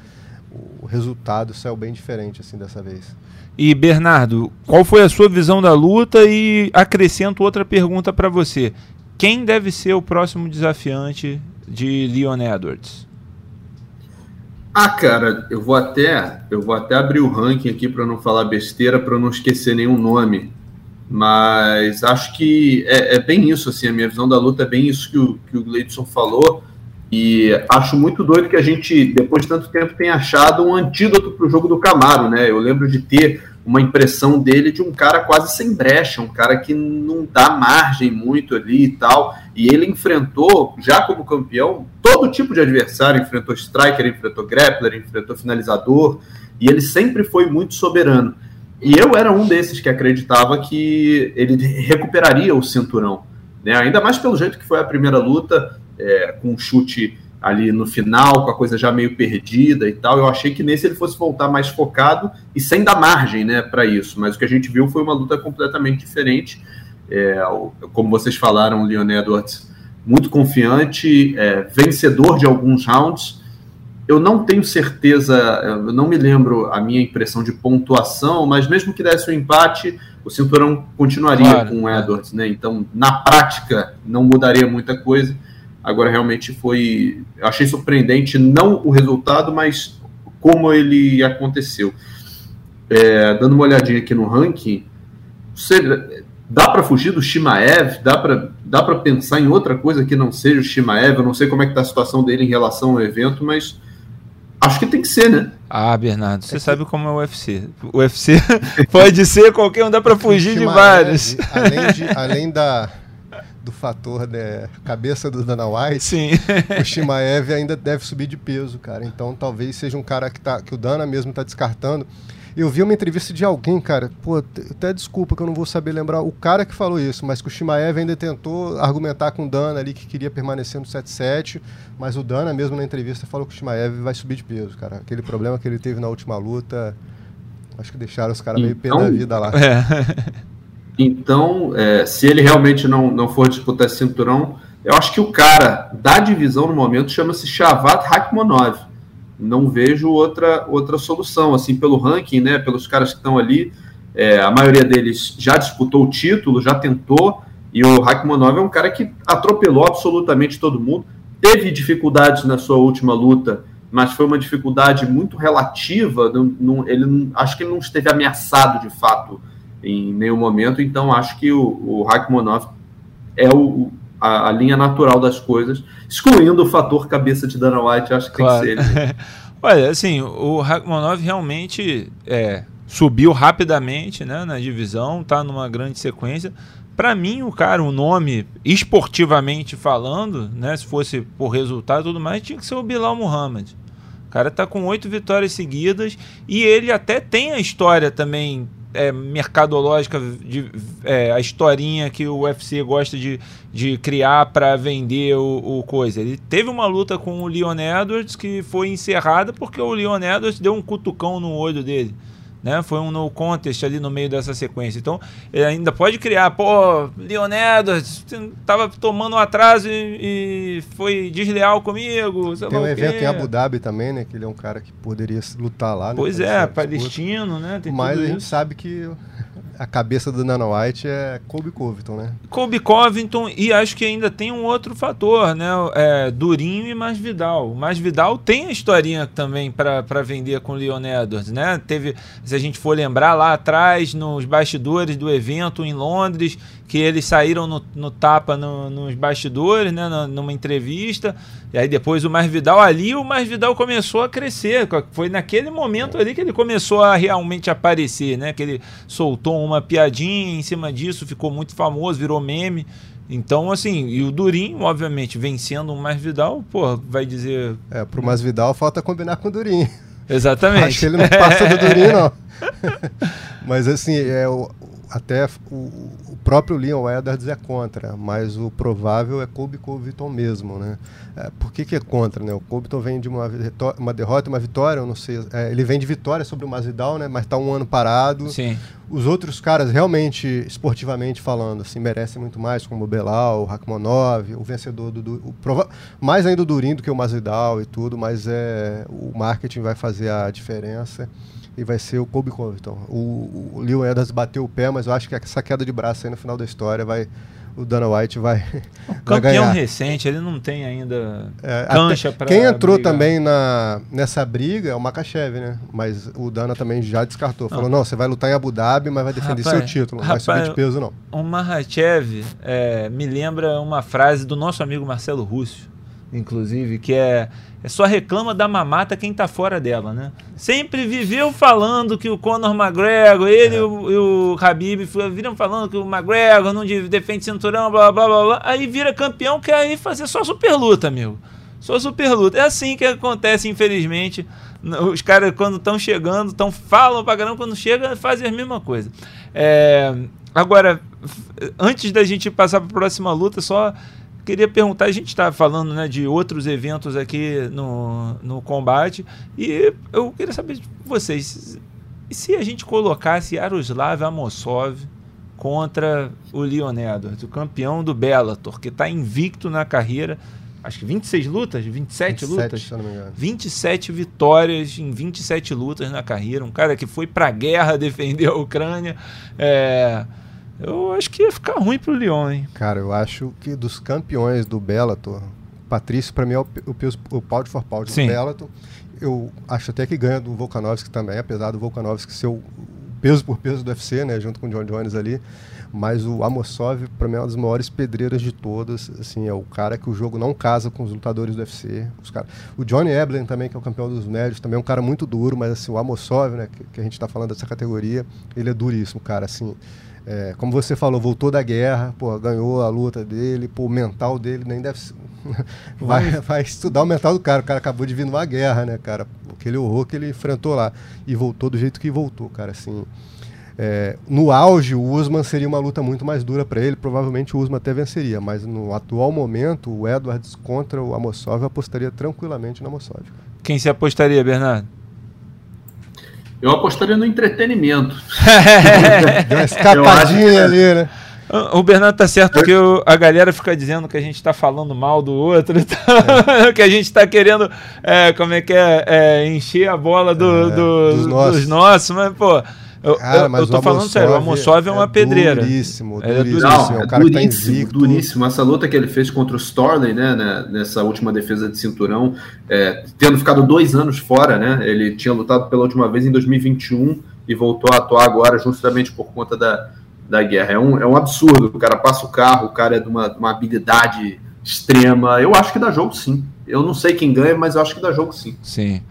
o resultado saiu bem diferente, assim, dessa vez. E, Bernardo, qual foi a sua visão da luta? E acrescento outra pergunta para você. Quem deve ser o próximo desafiante de Leon Edwards? Ah, cara, eu vou até eu vou até abrir o ranking aqui para não falar besteira, para não esquecer nenhum nome. Mas acho que é, é, bem isso, assim, a minha visão da luta é bem isso que o, que o Gleidson falou. E acho muito doido que a gente, depois de tanto tempo, tenha achado um antídoto para o jogo do Camaro, né? Eu lembro de ter uma impressão dele de um cara quase sem brecha, um cara que não dá margem muito ali e tal. E ele enfrentou, já como campeão, todo tipo de adversário: enfrentou striker, enfrentou grappler, enfrentou finalizador, e ele sempre foi muito soberano. E eu era um desses que acreditava que ele recuperaria o cinturão, né? ainda mais pelo jeito que foi a primeira luta, é, com um chute ali no final, com a coisa já meio perdida e tal. Eu achei que nesse ele fosse voltar mais focado e sem dar margem né, para isso. Mas o que a gente viu foi uma luta completamente diferente. É, como vocês falaram, o Leon Edwards muito confiante, é, vencedor de alguns rounds. Eu não tenho certeza, eu não me lembro a minha impressão de pontuação, mas mesmo que desse um empate, o cinturão continuaria claro, com o Edwards, né? Então, na prática, não mudaria muita coisa. Agora, realmente foi. Achei surpreendente, não o resultado, mas como ele aconteceu. É, dando uma olhadinha aqui no ranking, você, dá para fugir do Shimaev? Dá para dá pensar em outra coisa que não seja o Shimaev? Eu não sei como é que está a situação dele em relação ao evento, mas acho que tem que ser, né? Ah, Bernardo, você é sabe que... como é o UFC. O UFC pode ser qualquer um, dá para fugir de vários. Além, de, além da do fator né, cabeça do Dana White, Sim. o Shimaev ainda deve subir de peso, cara. Então talvez seja um cara que, tá, que o Dana mesmo está descartando. Eu vi uma entrevista de alguém, cara, pô, até desculpa que eu não vou saber lembrar o cara que falou isso, mas que o Shimaev ainda tentou argumentar com o Dana ali que queria permanecer no 7-7, mas o Dana mesmo na entrevista falou que o Shimaev vai subir de peso, cara. Aquele problema que ele teve na última luta, acho que deixaram os caras meio pé da vida lá. É. Então, é, se ele realmente não, não for disputar esse cinturão, eu acho que o cara da divisão no momento chama-se Shavat Rakhmonov. Não vejo outra, outra solução, assim, pelo ranking, né, pelos caras que estão ali, é, a maioria deles já disputou o título, já tentou, e o Rakhmonov é um cara que atropelou absolutamente todo mundo, teve dificuldades na sua última luta, mas foi uma dificuldade muito relativa, não, não, ele acho que ele não esteve ameaçado de fato em nenhum momento. Então, acho que o, o Rachmaninoff é o, a, a, linha natural das coisas, excluindo o fator cabeça de Dana White, acho que claro. tem que ser ele. Olha, assim, o Rachmanov realmente é, subiu rapidamente né, na divisão, está numa grande sequência. Para mim, o cara, o nome, esportivamente falando, né, se fosse por resultado e tudo mais, tinha que ser o Bilal Muhammad. O cara tá com oito vitórias seguidas e ele até tem a história também é, mercadológica, de, é, a historinha que o UFC gosta de, de criar para vender o, o, coisa. Ele teve uma luta com o Leon Edwards que foi encerrada porque o Leon Edwards deu um cutucão no olho dele né? Foi um no contest ali no meio dessa sequência. Então, ele ainda pode criar, pô, Leonardo tava tomando um atraso e, e foi desleal comigo. Tem um evento em Abu Dhabi também, né? Que ele é um cara que poderia lutar lá. Né, pois é, palestino, né? Tem Mas a gente sabe que a cabeça do Dana White é Kobe Covington, né? Kobe Covington e acho que ainda tem um outro fator, né? É, Durinho e Masvidal. O Masvidal tem a historinha também para vender com o Leon Edwards, né? Teve, se a gente for lembrar lá atrás, nos bastidores do evento em Londres, que eles saíram no, no tapa no, nos bastidores, né, numa entrevista, e aí depois o Masvidal ali, o Masvidal começou a crescer, foi naquele momento ali que ele começou a realmente aparecer, né, que ele soltou uma piadinha em cima disso, ficou muito famoso, virou meme, então, assim, e o Durinho, obviamente, vencendo o Masvidal, pô, vai dizer... É, pro Masvidal falta combinar com o Durinho. Exatamente. Acho que ele não passa do Durinho, não. Mas, assim, é, o, até o, o, próprio Leon Edwards é contra, mas o provável é Kobe Covington mesmo, né? É, por que, que é contra, né? O Covington vem de uma, uma derrota uma vitória, eu não sei, é, ele vem de vitória sobre o Masvidal, né? Mas está um ano parado. Sim. Os outros caras, realmente, esportivamente falando, assim, merecem muito mais, como o Belal, o Rakhmonov, o vencedor do... do o mais ainda o Durin do que o Masvidal e tudo, mas é, o marketing vai fazer a diferença e vai ser o Kobe Covington. O, o Leo Edwards bateu o pé, mas eu acho que essa queda de braço aí no final da história vai. O Dana White vai. O campeão ganhar. recente, ele não tem ainda é, cancha para. Quem entrou brigar. também na, nessa briga é o Makachev, né? Mas o Dana também já descartou. Falou: não, não você vai lutar em Abu Dhabi, mas vai defender rapaz, seu título. Não rapaz, vai subir de peso, não. O Makachev é, me lembra uma frase do nosso amigo Marcelo Rússio, inclusive, que é é só reclama da mamata quem tá fora dela, né? Sempre viveu falando que o Conor McGregor, ele é. e, o, e o Habib viram falando que o McGregor não defende cinturão, blá blá blá blá. Aí vira campeão, quer aí fazer só super luta, meu. Só super luta. É assim que acontece, infelizmente. Os caras, quando estão chegando, tão, falam pra caramba, quando chega, fazem a mesma coisa. É, agora, antes da gente passar para a próxima luta, só Queria perguntar, a gente está falando né, de outros eventos aqui no, no combate, e eu queria saber de vocês, se a gente colocasse Yaroslav Amosov contra o Leon Edwards, o campeão do Bellator, que está invicto na carreira, acho que 26 lutas, 27, 27 lutas, se não me engano. 27 vitórias em 27 lutas na carreira, um cara que foi para a guerra defender a Ucrânia, é, eu acho que ia ficar ruim pro Lyon, hein? Cara, eu acho que dos campeões do Bellator, Patrício para mim é o, o, o pound for pound Sim. do Bellator. Eu acho até que ganha do Volkanovski também, apesar do Volkanovski ser o peso por peso do UFC, né, junto com o John Jones ali. Mas o Amosov, para mim, é uma das maiores pedreiras de todas. Assim, é o cara que o jogo não casa com os lutadores do UFC. Os cara... O Johnny Eblen também, que é o campeão dos médios, também é um cara muito duro, mas assim, o Amosov, né, que, que a gente está falando dessa categoria, ele é duríssimo, cara. Assim, é, como você falou, voltou da guerra, pô, ganhou a luta dele, pô, o mental dele nem deve. vai, vai estudar o mental do cara. O cara acabou de vir numa guerra, né, cara? Aquele horror que ele enfrentou lá. E voltou do jeito que voltou, cara. Assim, é, no auge, o Usman seria uma luta muito mais dura para ele. Provavelmente o Usman até venceria. Mas no atual momento, o Edwards contra o Amosov, eu apostaria tranquilamente no Amosov. Quem se apostaria, Bernardo? Eu apostaria no entretenimento. Deu uma escapadinha ali, né? O Bernardo tá certo que a galera fica dizendo que a gente tá falando mal do outro, é. que a gente tá querendo, é, como é que é, é, encher a bola do, é, do, dos, nossos. dos nossos, mas, pô, eu, Cara, eu, eu tô falando sério, o Amosov é uma é pedreira. Duríssimo, é duríssimo. Não, é, o cara duríssimo, tá duríssimo. Essa luta que ele fez contra o Storley, né, né nessa última defesa de cinturão, é, tendo ficado dois anos fora, né? Ele tinha lutado pela última vez em 2021 e voltou a atuar agora justamente por conta da, da guerra. É um, é um absurdo. O cara passa o carro, o cara é de uma, uma habilidade extrema. Eu acho que dá jogo sim. Eu não sei quem ganha, mas eu acho que dá jogo sim. Sim.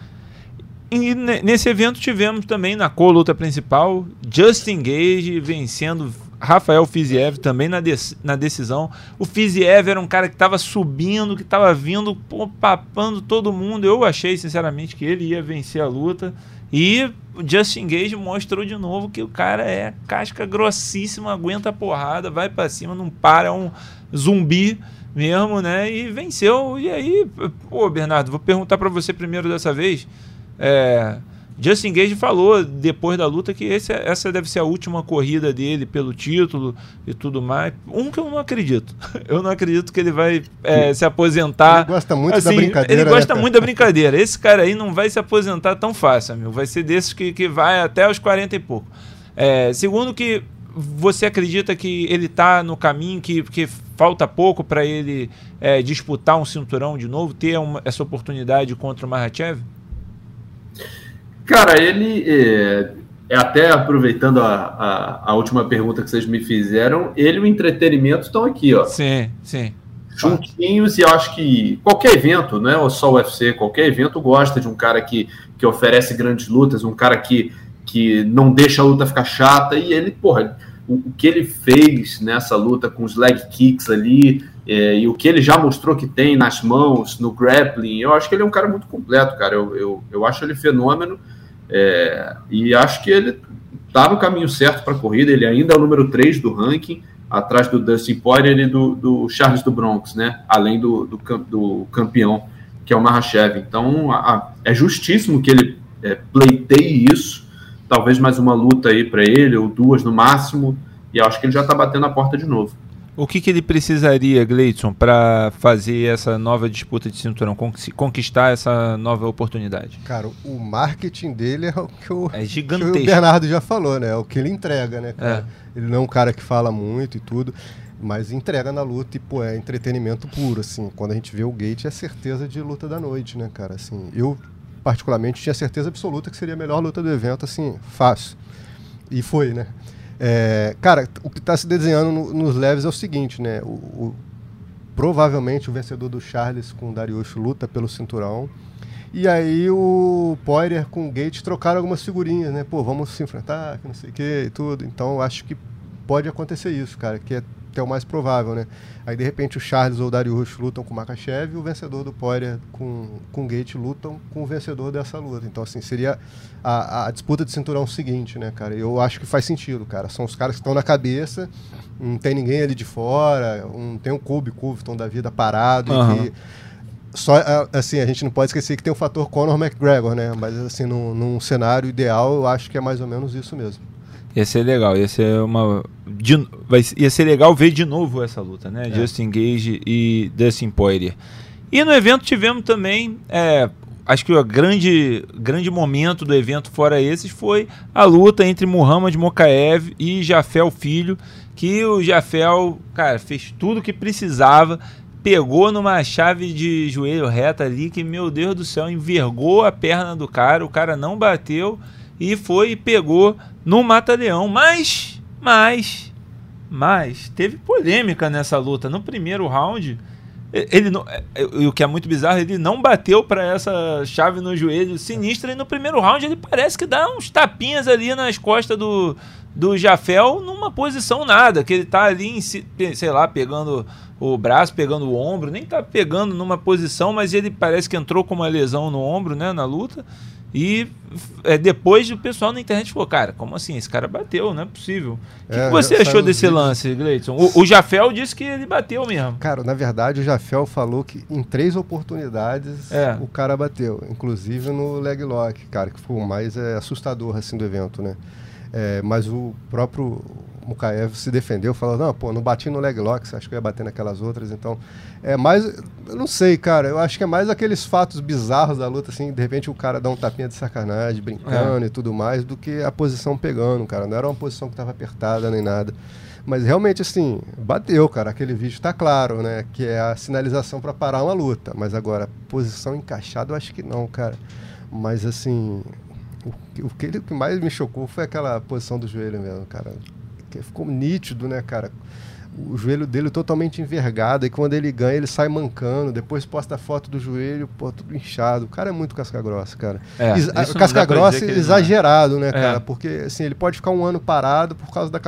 E nesse evento tivemos também na co-luta principal Justin Gage vencendo Rafael Fiziev também na, de na decisão. O Fiziev era um cara que estava subindo, que estava vindo, papando todo mundo. Eu achei, sinceramente, que ele ia vencer a luta. E o Justin Gage mostrou de novo que o cara é casca grossíssima, aguenta a porrada, vai para cima, não para, é um zumbi mesmo, né? E venceu. E aí, pô, Bernardo, vou perguntar para você primeiro dessa vez. É, Justin Gage falou depois da luta que esse, essa deve ser a última corrida dele pelo título e tudo mais. Um que eu não acredito. Eu não acredito que ele vai é, se aposentar. Ele gosta muito assim, da brincadeira. Ele gosta né, muito da brincadeira. Esse cara aí não vai se aposentar tão fácil, amigo. Vai ser desses que, que vai até os 40 e pouco. É, segundo que você acredita que ele está no caminho, que, que falta pouco para ele é, disputar um cinturão de novo, ter uma, essa oportunidade contra o Mahachev? Cara, ele. É, é até aproveitando a, a, a, última pergunta que vocês me fizeram, ele e o entretenimento estão aqui, ó. Sim, sim. Juntinhos, e eu acho que qualquer evento, não é só o UFC, qualquer evento gosta de um cara que, que oferece grandes lutas, um cara que, que não deixa a luta ficar chata, e ele, porra, o, o que ele fez nessa luta com os leg kicks ali, é, e o que ele já mostrou que tem nas mãos, no grappling, eu acho que ele é um cara muito completo, cara. Eu, eu, eu acho ele fenômeno. É, e acho que ele está no caminho certo para a corrida. Ele ainda é o número 3 do ranking, atrás do Dustin Poirier e do, do Charles do Bronx, né? além do, do, do campeão, que é o Mahashev. Então a, a, é justíssimo que ele é, pleiteie isso. Talvez mais uma luta aí para ele, ou duas no máximo. E acho que ele já está batendo a porta de novo. O que, que ele precisaria, Gleidson, para fazer essa nova disputa de cinturão, conquistar essa nova oportunidade? Cara, o marketing dele é o que o, é gigantesco. Que o Bernardo já falou, né? É o que ele entrega, né? É. Ele não é um cara que fala muito e tudo, mas entrega na luta e, pô, é entretenimento puro, assim. Quando a gente vê o Gate, é certeza de luta da noite, né, cara? Assim, eu, particularmente, tinha certeza absoluta que seria a melhor luta do evento, assim, fácil. E foi, né? É, cara, o que está se desenhando no, nos leves é o seguinte, né? O, o, provavelmente o vencedor do Charles com o Darius luta pelo cinturão. E aí o Poirier com o Gate trocaram algumas figurinhas, né? Pô, vamos se enfrentar, não sei o que e tudo. Então acho que pode acontecer isso, cara, que é que é o mais provável, né? Aí de repente o Charles ou o Darius lutam com o Makachev e o vencedor do Poirier com, com o Gate lutam com o vencedor dessa luta. Então, assim, seria a, a disputa de cinturão seguinte, né, cara? Eu acho que faz sentido, cara. São os caras que estão na cabeça, não tem ninguém ali de fora, um, tem o Kobe Covington da vida parado uhum. e que só assim a gente não pode esquecer que tem o fator Conor McGregor, né? Mas assim num, num cenário ideal eu acho que é mais ou menos isso mesmo. Ia ser legal, ia ser uma. De, vai, ia ser legal ver de novo essa luta, né? É. Justin Gage e Dustin Poirier. E no evento tivemos também. É, acho que o grande, grande momento do evento, fora esses, foi a luta entre Muhammad Mokaev e Jafel Filho. Que o Jafel, cara, fez tudo o que precisava pegou numa chave de joelho reta ali que, meu Deus do céu, envergou a perna do cara, o cara não bateu e foi e pegou no Mata-Leão. Mas, mas, mas, teve polêmica nessa luta. No primeiro round, ele não, é, é, o que é muito bizarro, ele não bateu para essa chave no joelho sinistra e no primeiro round ele parece que dá uns tapinhas ali nas costas do, do Jafel numa posição nada, que ele tá ali, em, sei lá, pegando o braço, pegando o ombro, nem tá pegando numa posição, mas ele parece que entrou com uma lesão no ombro, né, na luta. E é, depois o pessoal na internet falou, cara, como assim? Esse cara bateu, não é possível. O que, é, que você achou desse lance, Gleidson? O, o, Jafel disse que ele bateu mesmo. Cara, na verdade o Jafel falou que em três oportunidades é. o cara bateu. Inclusive no leg lock, cara, que foi o mais é, assustador assim do evento, né? É, mas o próprio Mukaev se defendeu, falou, não, pô, não bati no leg lock, acho que eu ia bater naquelas outras, então é mais, eu não sei, cara, eu acho que é mais aqueles fatos bizarros da luta, assim, de repente o cara dá um tapinha de sacanagem, brincando é. e tudo mais, do que a posição pegando, cara, não era uma posição que estava apertada nem nada. Mas realmente, assim, bateu, cara. Aquele vídeo tá claro, né? Que é a sinalização para parar uma luta. Mas agora, posição encaixada, eu acho que não, cara. Mas, assim, o que, o que, o que mais me chocou foi aquela posição do joelho mesmo, cara que ficou nítido, né, cara? O joelho dele totalmente envergado, e quando ele ganha, ele sai mancando, depois posta a foto do joelho, pô, tudo inchado. O cara é muito casca-grossa, cara. É, casca-grossa é. exagerado, né, cara? É. Porque, assim, ele pode ficar um ano parado por causa da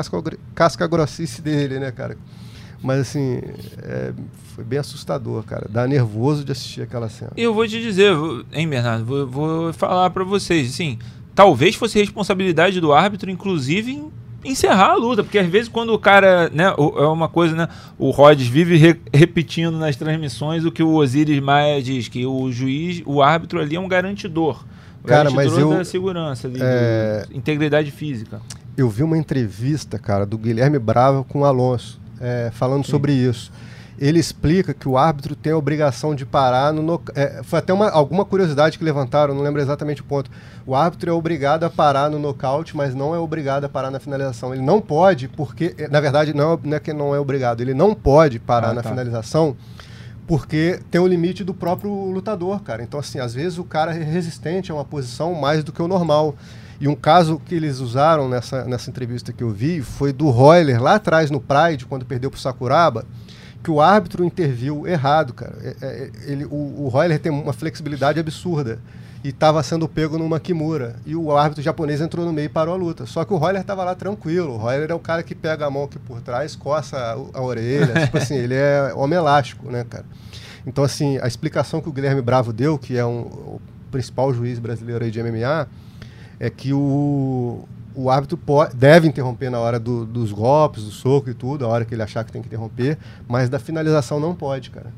casca-grossice dele, né, cara? Mas assim, é, foi bem assustador, cara. Dá nervoso de assistir aquela cena. Eu vou te dizer, hein, Bernardo? Vou, vou falar para vocês, assim, talvez fosse responsabilidade do árbitro, inclusive, em encerrar a luta, porque às vezes quando o cara, né, é uma coisa, né, o Rhodes vive re repetindo nas transmissões o que o Osiris Maia diz, que o juiz, o árbitro ali é um garantidor. Cara, mas eu, da segurança ali, é... integridade física. Eu vi uma entrevista, cara, do Guilherme Bravo com o Alonso, é, falando Sim. sobre isso. Ele explica que o árbitro tem a obrigação de parar no. no é, foi até uma, alguma curiosidade que levantaram, não lembro exatamente o ponto. O árbitro é obrigado a parar no nocaute, mas não é obrigado a parar na finalização. Ele não pode, porque. Na verdade, não, é, não é que não é obrigado, ele não pode parar ah, na tá. finalização porque tem o limite do próprio lutador, cara. Então, assim, às vezes o cara é resistente a uma posição mais do que o normal. E um caso que eles usaram nessa, nessa entrevista que eu vi foi do Royler, lá atrás no Pride, quando perdeu pro Sakuraba que o árbitro interviu errado, cara. É, é, ele, o, o Royler tem uma flexibilidade absurda e estava sendo pego numa Kimura. E o árbitro japonês entrou no meio e parou a luta. Só que o Royler estava lá tranquilo. O Royler é o cara que pega a mão aqui por trás, coça a, a orelha. tipo assim, ele é homem elástico, né, cara? Então, assim, a explicação que o Guilherme Bravo deu, que é um, o principal juiz brasileiro aí de MMA, é que o, o árbitro pode, deve interromper na hora do, dos golpes, do soco e tudo, a hora que ele achar que tem que interromper, mas da finalização não pode, cara.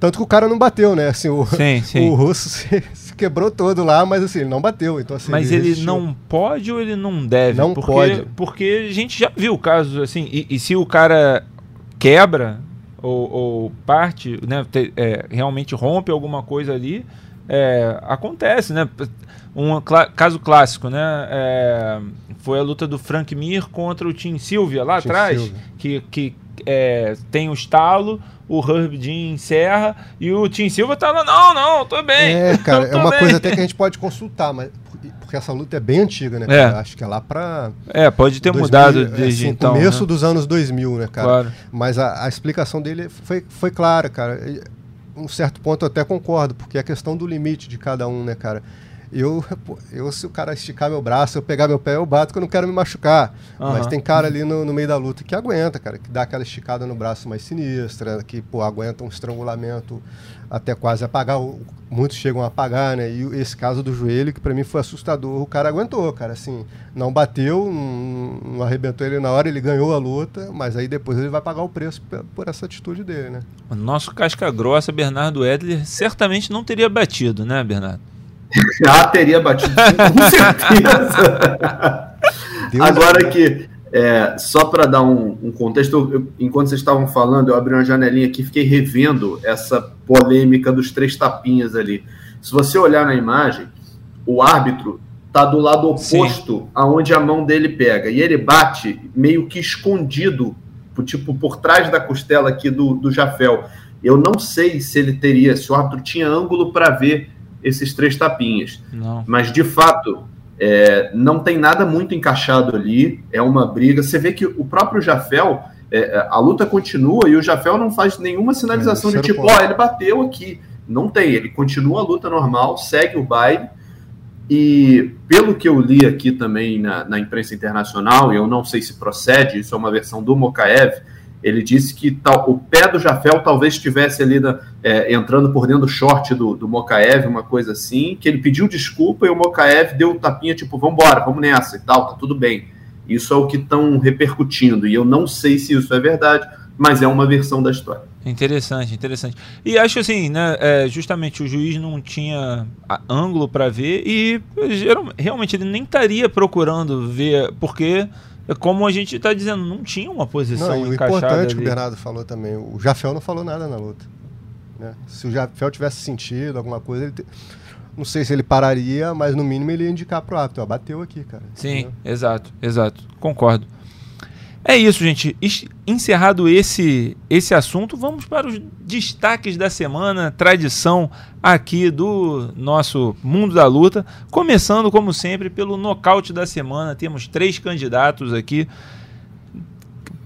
Tanto que o cara não bateu, né? Assim, o, sim, sim. o russo se, se, quebrou todo lá, mas assim, ele não bateu. Então, assim, mas ele, ele não pode ou ele não deve? Não porque, pode. Porque a gente já viu casos assim, e, e se o cara quebra ou, ou parte, né, te, é, realmente rompe alguma coisa ali, é, acontece, né? Um cl caso clássico, né? É, foi a luta do Frank Mir contra o Tim Silvia lá Tim atrás, Silvia. que, que é, tem o estalo, o Herb Dean encerra e o Tim Silva tá lá, não, não, tô bem. É, cara, é uma bem. coisa até que a gente pode consultar, mas porque essa luta é bem antiga, né, É. Acho que é lá pra. É, pode ter 2000, mudado desde assim, então. começo né? dos anos 2000, né, cara? Claro. Mas a, a explicação dele foi, foi clara, cara. Um certo ponto eu até concordo, porque é a questão do limite de cada um, né, cara? Eu, eu, se o cara esticar meu braço, eu pegar meu pé, eu bato que eu não quero me machucar. Uhum. Mas tem cara ali no, no, meio da luta que aguenta, cara, que dá aquela esticada no braço mais sinistra, que, pô, aguenta um estrangulamento até quase apagar. Muitos chegam a apagar, né? E esse caso do joelho, que para mim foi assustador, o cara aguentou, cara, assim, não bateu, não, não, arrebentou ele na hora, ele ganhou a luta, mas aí depois ele vai pagar o preço por, essa atitude dele, né? O nosso casca grossa, Bernardo Edler, certamente não teria batido, né, Bernardo? Já teria batido, com certeza. Agora que, é, só para dar um, um contexto, eu, enquanto vocês estavam falando, eu abri uma janelinha aqui e fiquei revendo essa polêmica dos três tapinhas ali. Se você olhar na imagem, o árbitro está do lado oposto Sim. aonde a mão dele pega. E ele bate meio que escondido, tipo, por trás da costela aqui do, do Jafel. Eu não sei se ele teria, se o árbitro tinha ângulo para ver esses três tapinhas. Não. Mas, de fato, é, não tem nada muito encaixado ali, é uma briga. Você vê que o próprio Jafel, é, é a luta continua e o Jafel não faz nenhuma sinalização é, de tipo, ó, oh, ele bateu aqui. Não tem, ele continua a luta normal, segue o baile. E pelo que eu li aqui também na, na imprensa internacional, e eu não sei se procede, isso é uma versão do Mokaev, ele disse que tal, o pé do Jafel talvez estivesse ali na, é, entrando por dentro do short do, do Mokaev, uma coisa assim, que ele pediu desculpa e o Mokaev deu um tapinha, tipo, vamos embora, vamos nessa e tal, tá tudo bem. Isso é o que estão repercutindo, e eu não sei se isso é verdade, mas é uma versão da história. Interessante, interessante. E acho assim, né, é, justamente o juiz não tinha ângulo para ver e realmente ele nem estaria procurando ver, porque como a gente está dizendo, não tinha uma posição não, e o importante ali. que o Bernardo falou também, o Jafel não falou nada na luta. Né? Se o Jafel tivesse sentido alguma coisa, ele te... não sei se ele pararia, mas no mínimo ele ia indicar pro árbitro, bateu aqui, cara. Sim, entendeu? exato, exato, concordo. É isso, gente. Encerrado esse, esse assunto, vamos para os destaques da semana, tradição aqui do nosso Mundo da Luta. Começando, como sempre, pelo nocaute da semana. Temos três candidatos aqui.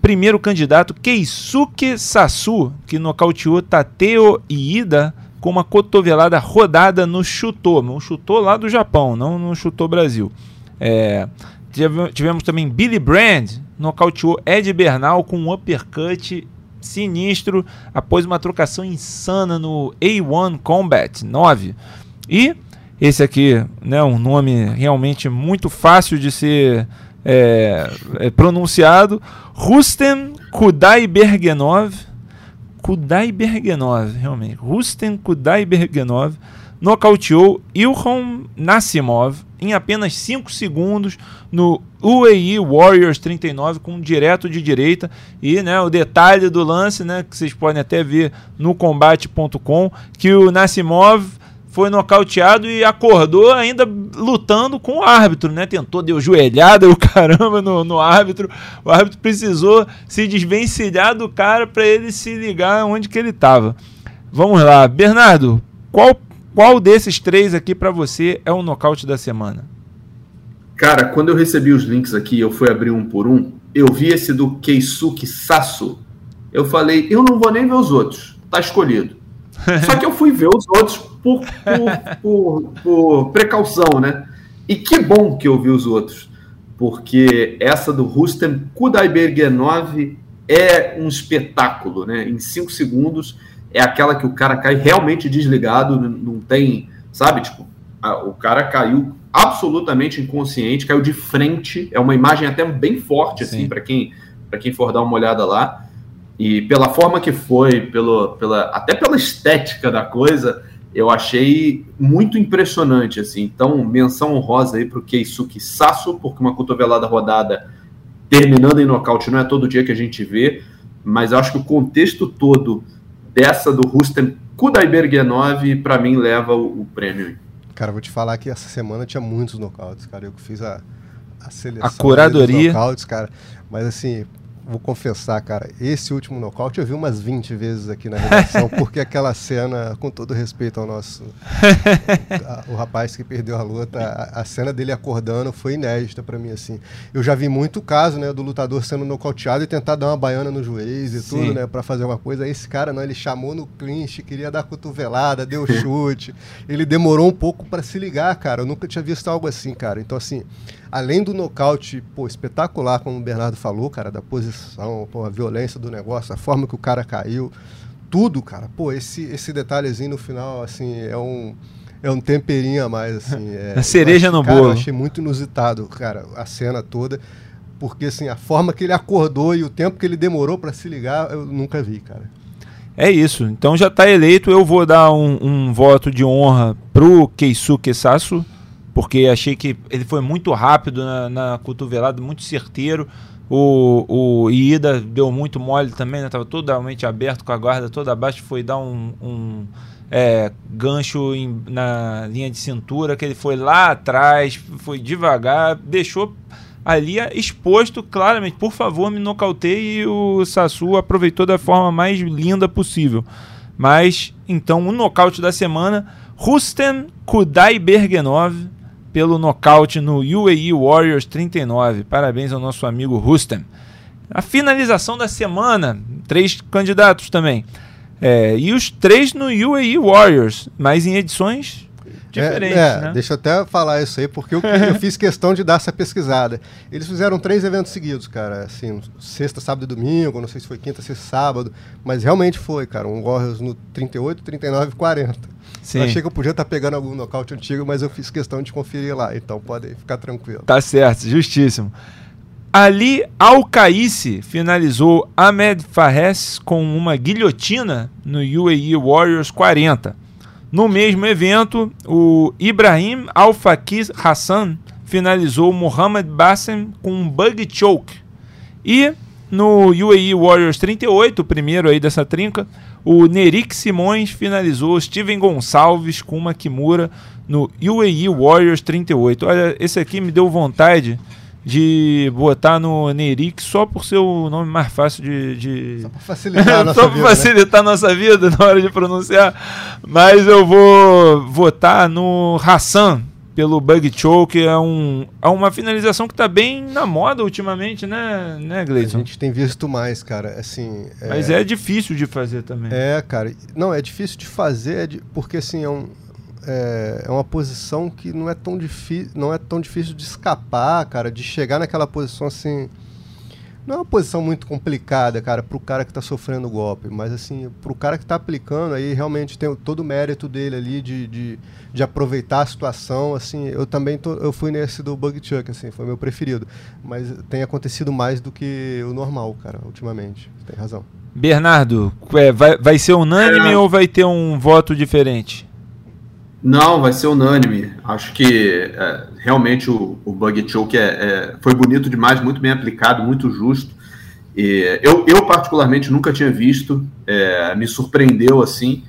Primeiro candidato, Keisuke Sasu, que nocauteou Tateo Iida com uma cotovelada rodada no chutô. Um chutô lá do Japão, não no chutô Brasil. É, tivemos também Billy Brand, nocauteou Ed Bernal com um uppercut sinistro após uma trocação insana no A1 Combat 9. E esse aqui, né, um nome realmente muito fácil de ser é, é, pronunciado, Rustem Kudaibergenov, Kudaibergenov, realmente, Rustem Kudaibergenov nocauteou Ilham Nassimov em apenas 5 segundos no UAE Warriors 39 com um direto de direita e né, o detalhe do lance, né, que vocês podem até ver no combate.com, que o Nassimov foi nocauteado e acordou ainda lutando com o árbitro, né? Tentou, deu joelhada o caramba no, no árbitro. O árbitro precisou se desvencilhar do cara para ele se ligar onde que ele estava. Vamos lá, Bernardo, qual, qual desses três aqui para você é o nocaute da semana? Cara, quando eu recebi os links aqui, eu fui abrir um por um, eu vi esse do Keisuke Sasso. Eu falei, eu não vou nem ver os outros, tá escolhido. Só que eu fui ver os outros por, por, por, por, precaução, né? E que bom que eu vi os outros, porque essa do Rustem Kudaiberger 9 é um espetáculo, né? Em cinco segundos é aquela que o cara cai realmente desligado, não tem, sabe? Tipo, a, o cara caiu absolutamente inconsciente, caiu de frente. É uma imagem até bem forte, assim, para quem, quem for dar uma olhada lá. E pela forma que foi, pelo, pela, até pela estética da coisa, eu achei muito impressionante, assim. Então, menção honrosa aí para o Keisuke Sasso, porque uma cotovelada rodada terminando em nocaute não é todo dia que a gente vê, mas eu acho que o contexto todo dessa do Rustem Kudaiberg 9, para mim, leva o, o, prêmio. Cara, vou te falar que essa semana tinha muitos nocautes, cara. Eu que fiz a, a seleção a curadoria. nocautes, cara. Mas assim, vou confessar, cara, esse último nocaute eu vi umas 20 vezes aqui na redação, porque aquela cena, com todo respeito ao nosso. a, o rapaz que perdeu a luta, a, a cena dele acordando foi inédita para mim, assim. Eu já vi muito caso, né, do lutador sendo nocauteado e tentar dar uma baiana no juiz e Sim. tudo, né, para fazer uma coisa. Esse cara, não, ele chamou no clinch, queria dar cotovelada, deu chute. ele demorou um pouco para se ligar, cara. Eu nunca tinha visto algo assim, cara. Então, assim além do nocaute, pô, espetacular, como o Bernardo falou, cara, da posição, pô, a violência do negócio, a forma que o cara caiu, tudo, cara. Pô, esse, esse detalhezinho no final, assim, é um, é um temperinho a mais, assim. É, a cereja acho, no cara, bolo. Eu achei muito inusitado, cara, a cena toda, porque, assim, a forma que ele acordou e o tempo que ele demorou para se ligar, eu nunca vi, cara. É isso. Então já está eleito. Eu vou dar um, um voto de honra pro Keisuke Sasu porque achei que ele foi muito rápido na, na cotovelada, muito certeiro. O, o Ida deu muito mole também, estava né? totalmente aberto com a guarda toda abaixo, foi dar um, um é, gancho em, na linha de cintura, que ele foi lá atrás, foi devagar, deixou ali exposto claramente. Por favor, me nocauteie e o Sassu aproveitou da forma mais linda possível. Mas, então, o nocaute da semana, Rustem Kudaibergenov, pelo nocaute no UAE Warriors 39. Parabéns ao nosso amigo Rustem. A finalização da semana, três candidatos também. É, e os três no UAE Warriors, mas em edições diferentes. É, é, né? Deixa eu até falar isso aí, porque eu, eu fiz questão de dar essa pesquisada. Eles fizeram três eventos seguidos, cara. Assim, sexta, sábado e domingo, não sei se foi quinta, sexta, sábado. Mas realmente foi, cara. Um Warriors no 38, 39 e 40. Sim. Eu achei que eu podia estar tá pegando algum nocaute antigo, mas eu fiz questão de conferir lá, então podem ficar tranquilo. Tá certo, justíssimo. Ali, Alcaíce finalizou Ahmed Fares com uma guilhotina no UAE Warriors 40. No mesmo evento, o Ibrahim Al-Fakir Hassan finalizou Muhammad Bassem com um bug choke. E no UAE Warriors 38, o primeiro aí dessa trinca, o Nerik Simões finalizou Steven Gonçalves com uma Kimura no UAE Warriors 38. Olha, esse aqui me deu vontade de botar no Nerik só por ser o nome mais fácil de. de... Só para facilitar, a nossa, vida, facilitar né? nossa vida na hora de pronunciar. Mas eu vou votar no Hassan, pelo bug choke. É, um, é uma finalização que está bem na moda ultimamente, né, né Gleison? A gente tem visto mais, cara. Assim, é... Mas é difícil de fazer também. É, cara. Não, é difícil de fazer é porque assim, é, um, é, é uma posição que não é tão difícil, não é tão difícil de escapar, cara, de chegar naquela posição assim não é uma posição muito complicada, cara, para o cara que está sofrendo o golpe, mas assim, para o cara que está aplicando, aí realmente tem todo o mérito dele ali de, de, de aproveitar a situação, assim, eu também tô, eu fui nesse do Bug Chuck, assim, foi meu preferido, mas tem acontecido mais do que o normal, cara, ultimamente, tem razão. Bernardo, é, vai, vai ser unânime é. ou vai ter um voto diferente? Não, vai ser unânime. Acho que é, realmente o, o Bug Choke é, é, foi bonito demais, muito bem aplicado, muito justo. E eu, eu particularmente nunca tinha visto, é, me surpreendeu assim.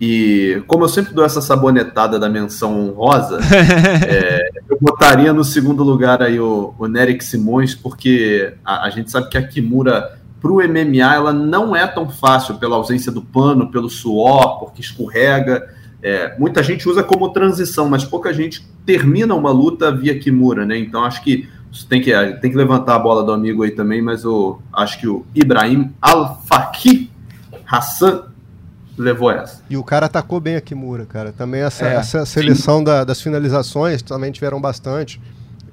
E como eu sempre dou essa sabonetada da menção honrosa, é, eu botaria no segundo lugar aí o, o Neric Simões, porque a, a gente sabe que a Kimura para o MMA ela não é tão fácil pela ausência do pano, pelo suor, porque escorrega. É, muita gente usa como transição, mas pouca gente termina uma luta via Kimura, né? Então acho que tem que, tem que levantar a bola do amigo aí também, mas eu acho que o Ibrahim Al-Faqih Hassan levou essa. E o cara atacou bem a Kimura, cara. Também essa, é, essa seleção da, das finalizações também tiveram bastante.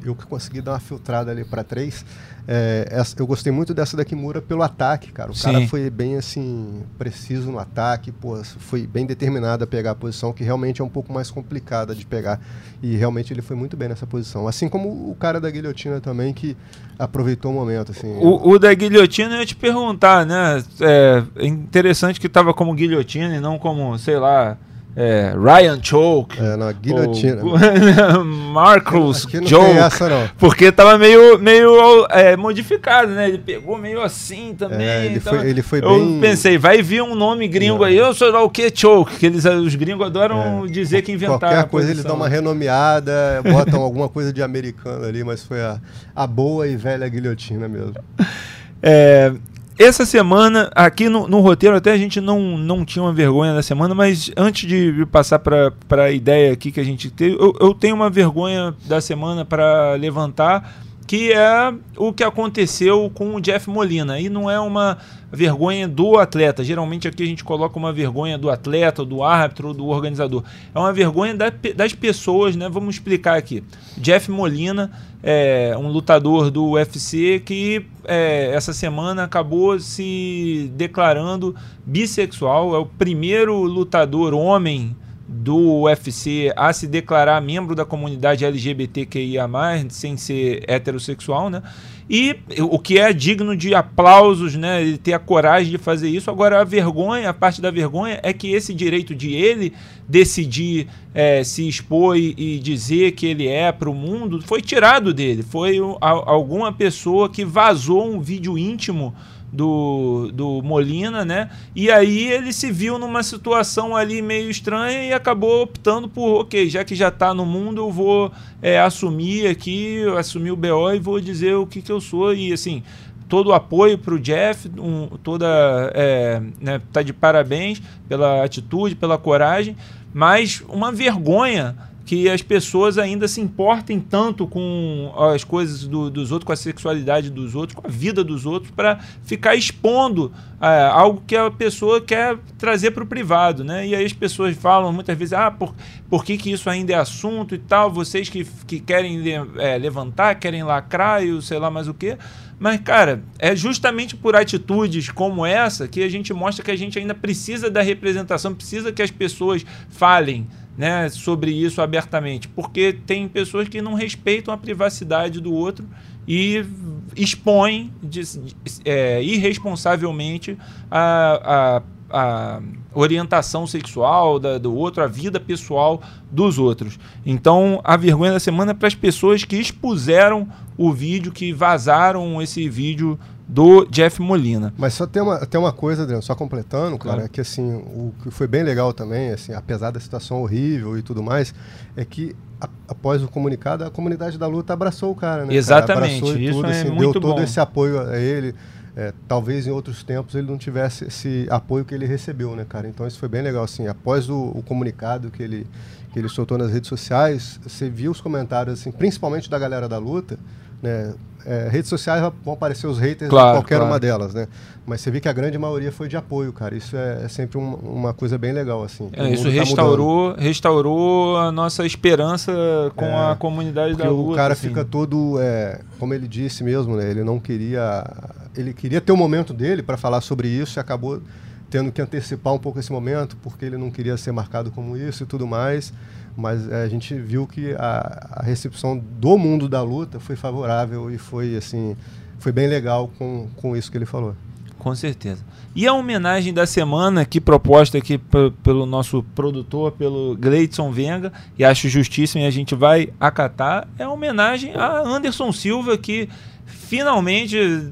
Eu que consegui dar uma filtrada ali para três. É, eu gostei muito dessa da Kimura pelo ataque, cara. O Sim. cara foi bem assim, preciso no ataque, pô, foi bem determinado a pegar a posição, que realmente é um pouco mais complicada de pegar. E realmente ele foi muito bem nessa posição. Assim como o cara da guilhotina também, que aproveitou o momento. Assim, o, o da guilhotina eu ia te perguntar, né? É interessante que estava como guilhotina e não como, sei lá é, Ryan Choke. É, na guilhotina. Marcos Choke. Essa, porque tava meio, meio é, modificado, né? Ele pegou meio assim também. É, ele, foi, ele foi eu bem... pensei, vai vir um nome gringo não. aí, eu sei lá o que Choke, que eles, os gringos adoram é. dizer que inventaram. Qualquer coisa eles dão uma renomeada, botam alguma coisa de americano ali, mas foi a, a boa e velha guilhotina mesmo. É, essa semana, aqui no, no, roteiro, até a gente não, não tinha uma vergonha da semana, mas antes de passar para a ideia aqui que a gente teve, eu, eu tenho uma vergonha da semana para levantar, que é o que aconteceu com o Jeff Molina. E não é uma vergonha do atleta. Geralmente aqui a gente coloca uma vergonha do atleta, do árbitro, do organizador. É uma vergonha da, das pessoas, né? Vamos explicar aqui. Jeff Molina é um lutador do UFC que é, essa semana acabou se declarando bissexual. É o primeiro lutador homem do UFC a se declarar membro da comunidade LGBTQIA+, sem ser heterossexual, né? E o que é digno de aplausos, né? Ele ter a coragem de fazer isso. Agora, a vergonha, a parte da vergonha é que esse direito de ele decidir é, se expor e, dizer que ele é para o mundo foi tirado dele. Foi alguma pessoa que vazou um vídeo íntimo do, do Molina, né? E aí ele se viu numa situação ali meio estranha e acabou optando por, ok, já que já está no mundo, eu vou é, assumir aqui, assumir o BO e vou dizer o que, que eu sou. E assim, todo o apoio para o Jeff, um, toda é, né, tá de parabéns pela atitude, pela coragem, mas uma vergonha que as pessoas ainda se importem tanto com as coisas do, dos outros, com a sexualidade dos outros, com a vida dos outros, para ficar expondo é, algo que a pessoa quer trazer para o privado. Né? E aí as pessoas falam muitas vezes, ah, por, por que, que isso ainda é assunto e tal? Vocês que, que querem é, levantar, querem lacrar e sei lá mais o quê. Mas, cara, é justamente por atitudes como essa que a gente mostra que a gente ainda precisa da representação, precisa que as pessoas falem né, sobre isso abertamente, porque tem pessoas que não respeitam a privacidade do outro e expõem de, é, irresponsavelmente a, a, a orientação sexual da, do outro, a vida pessoal dos outros. Então, a vergonha da semana é para as pessoas que expuseram o vídeo, que vazaram esse vídeo do Jeff Molina. Mas só tem uma, tem uma coisa, Adriano, só completando, claro. cara, é que assim, o que foi bem legal também, assim, apesar da situação horrível e tudo mais, é que a, após o comunicado, a comunidade da luta abraçou o cara, né? Exatamente, cara? isso tudo, é assim, deu todo bom. esse apoio a ele. É, talvez em outros tempos ele não tivesse esse apoio que ele recebeu, né, cara? Então isso foi bem legal, assim, após o, o comunicado que ele, que ele soltou nas redes sociais, você viu os comentários, assim, principalmente da galera da luta, né? É, redes sociais vão aparecer os haters claro, de qualquer claro. uma delas, né? Mas você vê que a grande maioria foi de apoio, cara. Isso é, é sempre um, uma coisa bem legal, assim. É, isso restaurou, tá restaurou a nossa esperança com é, a comunidade da luta. O cara assim. fica todo, é, como ele disse mesmo, né? Ele não queria, ele queria ter o um momento dele para falar sobre isso e acabou tendo que antecipar um pouco esse momento porque ele não queria ser marcado como isso e tudo mais mas é, a gente viu que a, a, recepção do mundo da luta foi favorável e foi assim foi bem legal com, com isso que ele falou. Com certeza. E a homenagem da semana, que proposta aqui pelo nosso produtor, pelo Gleidson Venga, e acho justíssimo e a gente vai acatar, é a homenagem a Anderson Silva, que finalmente,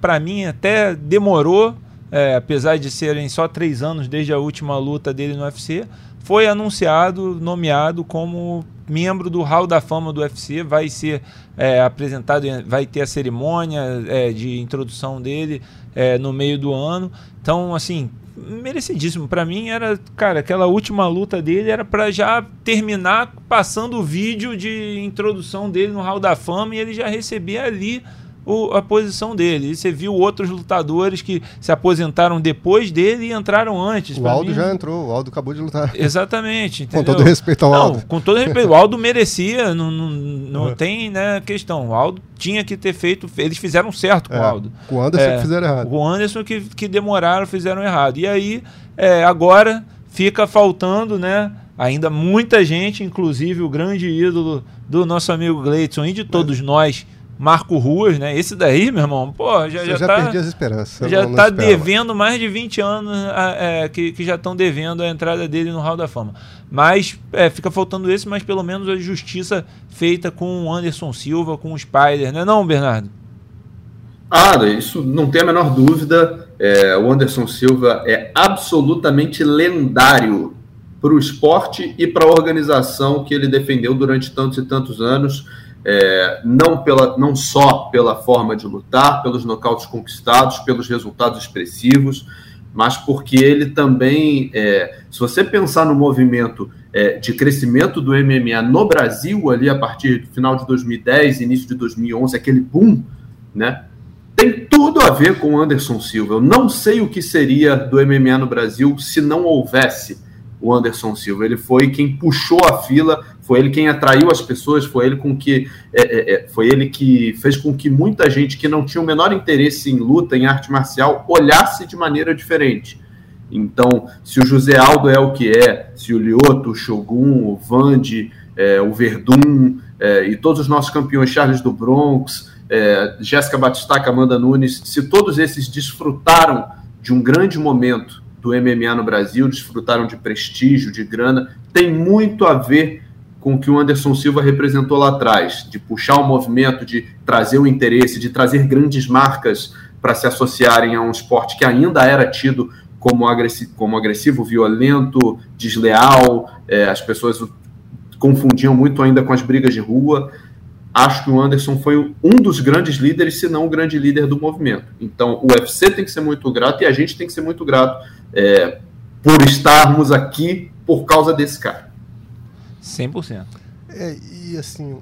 para mim, até demorou, é, apesar de serem só três anos desde a última luta dele no UFC, foi anunciado, nomeado como membro do Hall da Fama do UFC, vai ser é, apresentado, vai ter a cerimônia é, de introdução dele é, no meio do ano. Então, assim, merecidíssimo. Para mim era, cara, aquela última luta dele era para já terminar passando o vídeo de introdução dele no Hall da Fama e ele já receber ali o, a posição dele. E você viu outros lutadores que se aposentaram depois dele e entraram antes. O Aldo mim, já entrou, o Aldo acabou de lutar. Exatamente. Entendeu? Com todo respeito ao Aldo. Não, com todo respeito. O Aldo merecia, não, não, não é. tem né, questão. O Aldo tinha que ter feito. Eles fizeram certo com é, o Aldo. Com o Anderson é, que fizeram errado. O Anderson que, que demoraram, fizeram errado. E aí, é, agora fica faltando, né? Ainda muita gente, inclusive o grande ídolo do nosso amigo Gleidson e de todos nós, Marco Ruas, né? Esse daí, meu irmão, pô, já, já, já tá, perdi as esperanças. Já está devendo mais de 20 anos é, que, que já estão devendo a entrada dele no Hall da Fama. Mas é, fica faltando esse, mas pelo menos a justiça feita com o Anderson Silva, com o Spider, né, não, Bernardo? Ah, isso não tem a menor dúvida. É, o Anderson Silva é absolutamente lendário para o esporte e para a organização que ele defendeu durante tantos e tantos anos é, não, pela, não só pela forma de lutar, pelos nocautes conquistados, pelos resultados expressivos, mas porque ele também, é, se você pensar no movimento é, de crescimento do MMA no Brasil, ali a partir do final de 2010, início de 2011, aquele boom, né? Tem tudo a ver com o Anderson Silva. Eu não sei o que seria do MMA no Brasil se não houvesse o Anderson Silva. Ele foi quem puxou a fila foi ele quem atraiu as pessoas, foi ele com que é, é, é, foi ele que fez com que muita gente que não tinha o menor interesse em luta, em arte marcial, olhasse de maneira diferente. Então, se o José Aldo é o que é, se o Lioto, o Shogun, o Vande, é, o Verdun é, e todos os nossos campeões, Charles do Bronx, é, Jéssica Batistaca, Amanda Nunes, se todos esses desfrutaram de um grande momento do MMA no Brasil, desfrutaram de prestígio, de grana, tem muito a ver com o que o Anderson Silva representou lá atrás, de puxar o movimento, de trazer o interesse, de trazer grandes marcas para se associarem a um esporte que ainda era tido como agressivo, como agressivo violento, desleal, é, as pessoas confundiam muito ainda com as brigas de rua. Acho que o Anderson foi um dos grandes líderes, se não o grande líder do movimento. Então, o UFC tem que ser muito grato e a gente tem que ser muito grato é, por estarmos aqui por causa desse cara. 100%. É, e assim,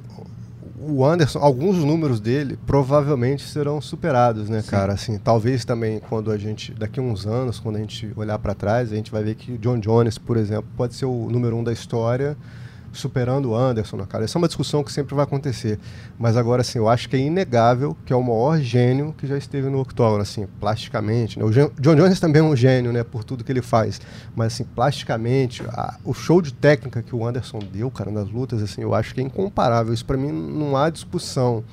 o Anderson, alguns números dele provavelmente serão superados, né, Sim. cara? Assim, talvez também quando a gente, daqui a uns anos, quando a gente olhar para trás, a gente vai ver que John Jones, por exemplo, pode ser o número um da história superando o Anderson, cara? Essa é uma discussão que sempre vai acontecer. Mas agora, assim, eu acho que é inegável que é o maior gênio que já esteve no octógono, assim, plasticamente. Né? O John Jones também é um gênio, né, por tudo que ele faz. Mas, assim, plasticamente, a, o show de técnica que o Anderson deu, cara, nas lutas, assim, eu acho que é incomparável. Isso, para mim, não há discussão.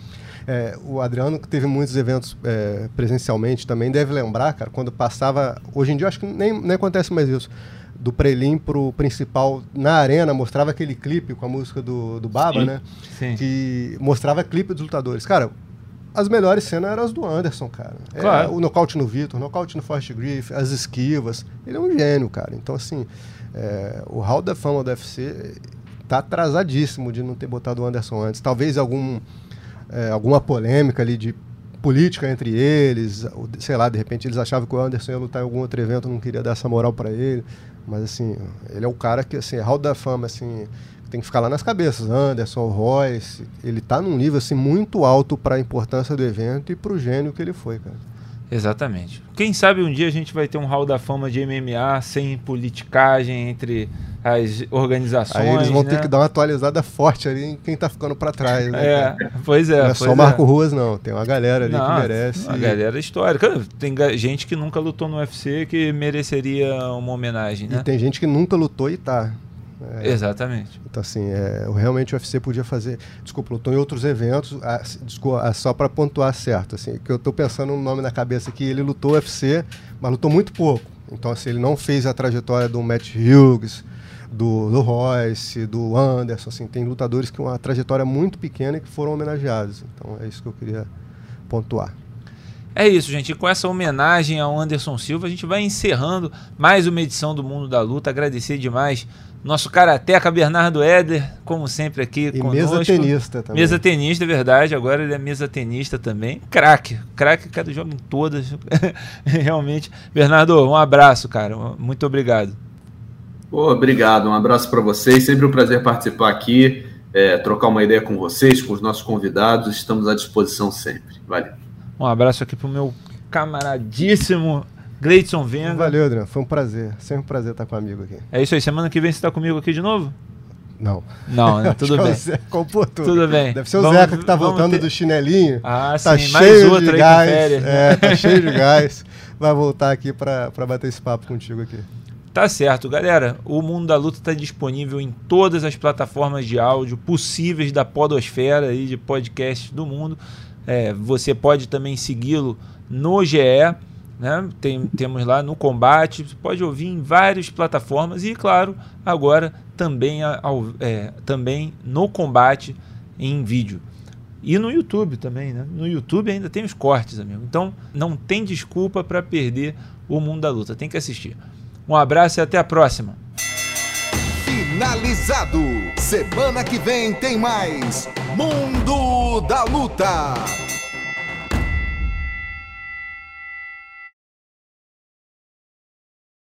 É, o Adriano, que teve muitos eventos é, presencialmente, também deve lembrar, cara, quando passava. Hoje em dia, acho que nem, nem acontece mais isso do prelim pro principal na arena, mostrava aquele clipe com a música do, do Baba, sim, né? Sim. Que mostrava clipe dos lutadores. Cara, as melhores cenas eram as do Anderson, cara. É, claro. É, o nocaute no Vitor, o nocaute no Forrest Griff, as esquivas. Ele é um gênio, cara. Então, assim, é, o Hall da Fama do UFC tá atrasadíssimo de não ter botado o Anderson antes. Talvez algum, é, alguma polêmica ali de política entre eles, sei lá, de repente eles achavam que o Anderson ia lutar em algum outro evento, não queria dar essa moral para ele. Mas assim, ele é o cara que, assim, é Hall da Fama, assim, tem que ficar lá nas cabeças. Anderson, Royce, ele tá num nível assim muito alto para a importância do evento e para o gênio que ele foi, cara. Exatamente. Quem sabe um dia a gente vai ter um Hall da Fama de MMA sem politicagem entre as organizações. Aí eles vão né? ter que dar uma atualizada forte ali em quem tá ficando para trás, né? É, pois é. Não é só o Marco é. Ruas, não. Tem uma galera ali não, que merece. Uma galera histórica. Tem gente que nunca lutou no UFC que mereceria uma homenagem, né? E tem gente que nunca lutou e tá. É, Exatamente. Então, assim, é, realmente o UFC podia fazer. Desculpa, lutou em outros eventos, ah, desculpa, ah, só para pontuar certo. Assim, que eu estou pensando no nome na cabeça aqui, ele lutou UFC, mas lutou muito pouco. Então, assim, ele não fez a trajetória do Matt Hughes, do, do Royce, do Anderson. Assim, tem lutadores que uma trajetória muito pequena e que foram homenageados. Então, é isso que eu queria pontuar. É isso, gente. E com essa homenagem ao Anderson Silva, a gente vai encerrando mais uma edição do Mundo da Luta. Agradecer demais nosso karateca Bernardo Éder, como sempre aqui e conosco. mesa tenista também. Mesa tenista, é verdade. Agora ele é mesa tenista também. Craque. Craque, cada joga em todas. Realmente. Bernardo, um abraço, cara. Muito obrigado. Pô, obrigado. Um abraço para vocês. Sempre um prazer participar aqui, é, trocar uma ideia com vocês, com os nossos convidados. Estamos à disposição sempre. Valeu. Um abraço aqui pro meu camaradíssimo Gleidson Venga. Valeu, Adriano. Foi um prazer. Sempre um prazer estar com um amigo aqui. É isso aí. Semana que vem você está comigo aqui de novo? Não. Não, né? tudo bem. Compor tudo. Tudo bem. Deve ser o vamos, Zeca que tá voltando ter... do chinelinho. Ah, tá sim. cheio Mais de gás. É, tá cheio de gás. Vai voltar aqui para bater esse papo contigo aqui. Tá certo, galera. O Mundo da Luta está disponível em todas as plataformas de áudio possíveis da podosfera e de podcast do mundo. É, você pode também segui-lo no GE, né? Tem, temos lá no Combate, você pode ouvir em várias plataformas e, claro, agora também, ao, é, também no Combate em vídeo. E no YouTube também, né? No YouTube ainda tem os cortes, amigo. Então não tem desculpa para perder o Mundo da Luta, tem que assistir. Um abraço e até a próxima. Finalizado. Semana que vem tem mais Mundo da Luta.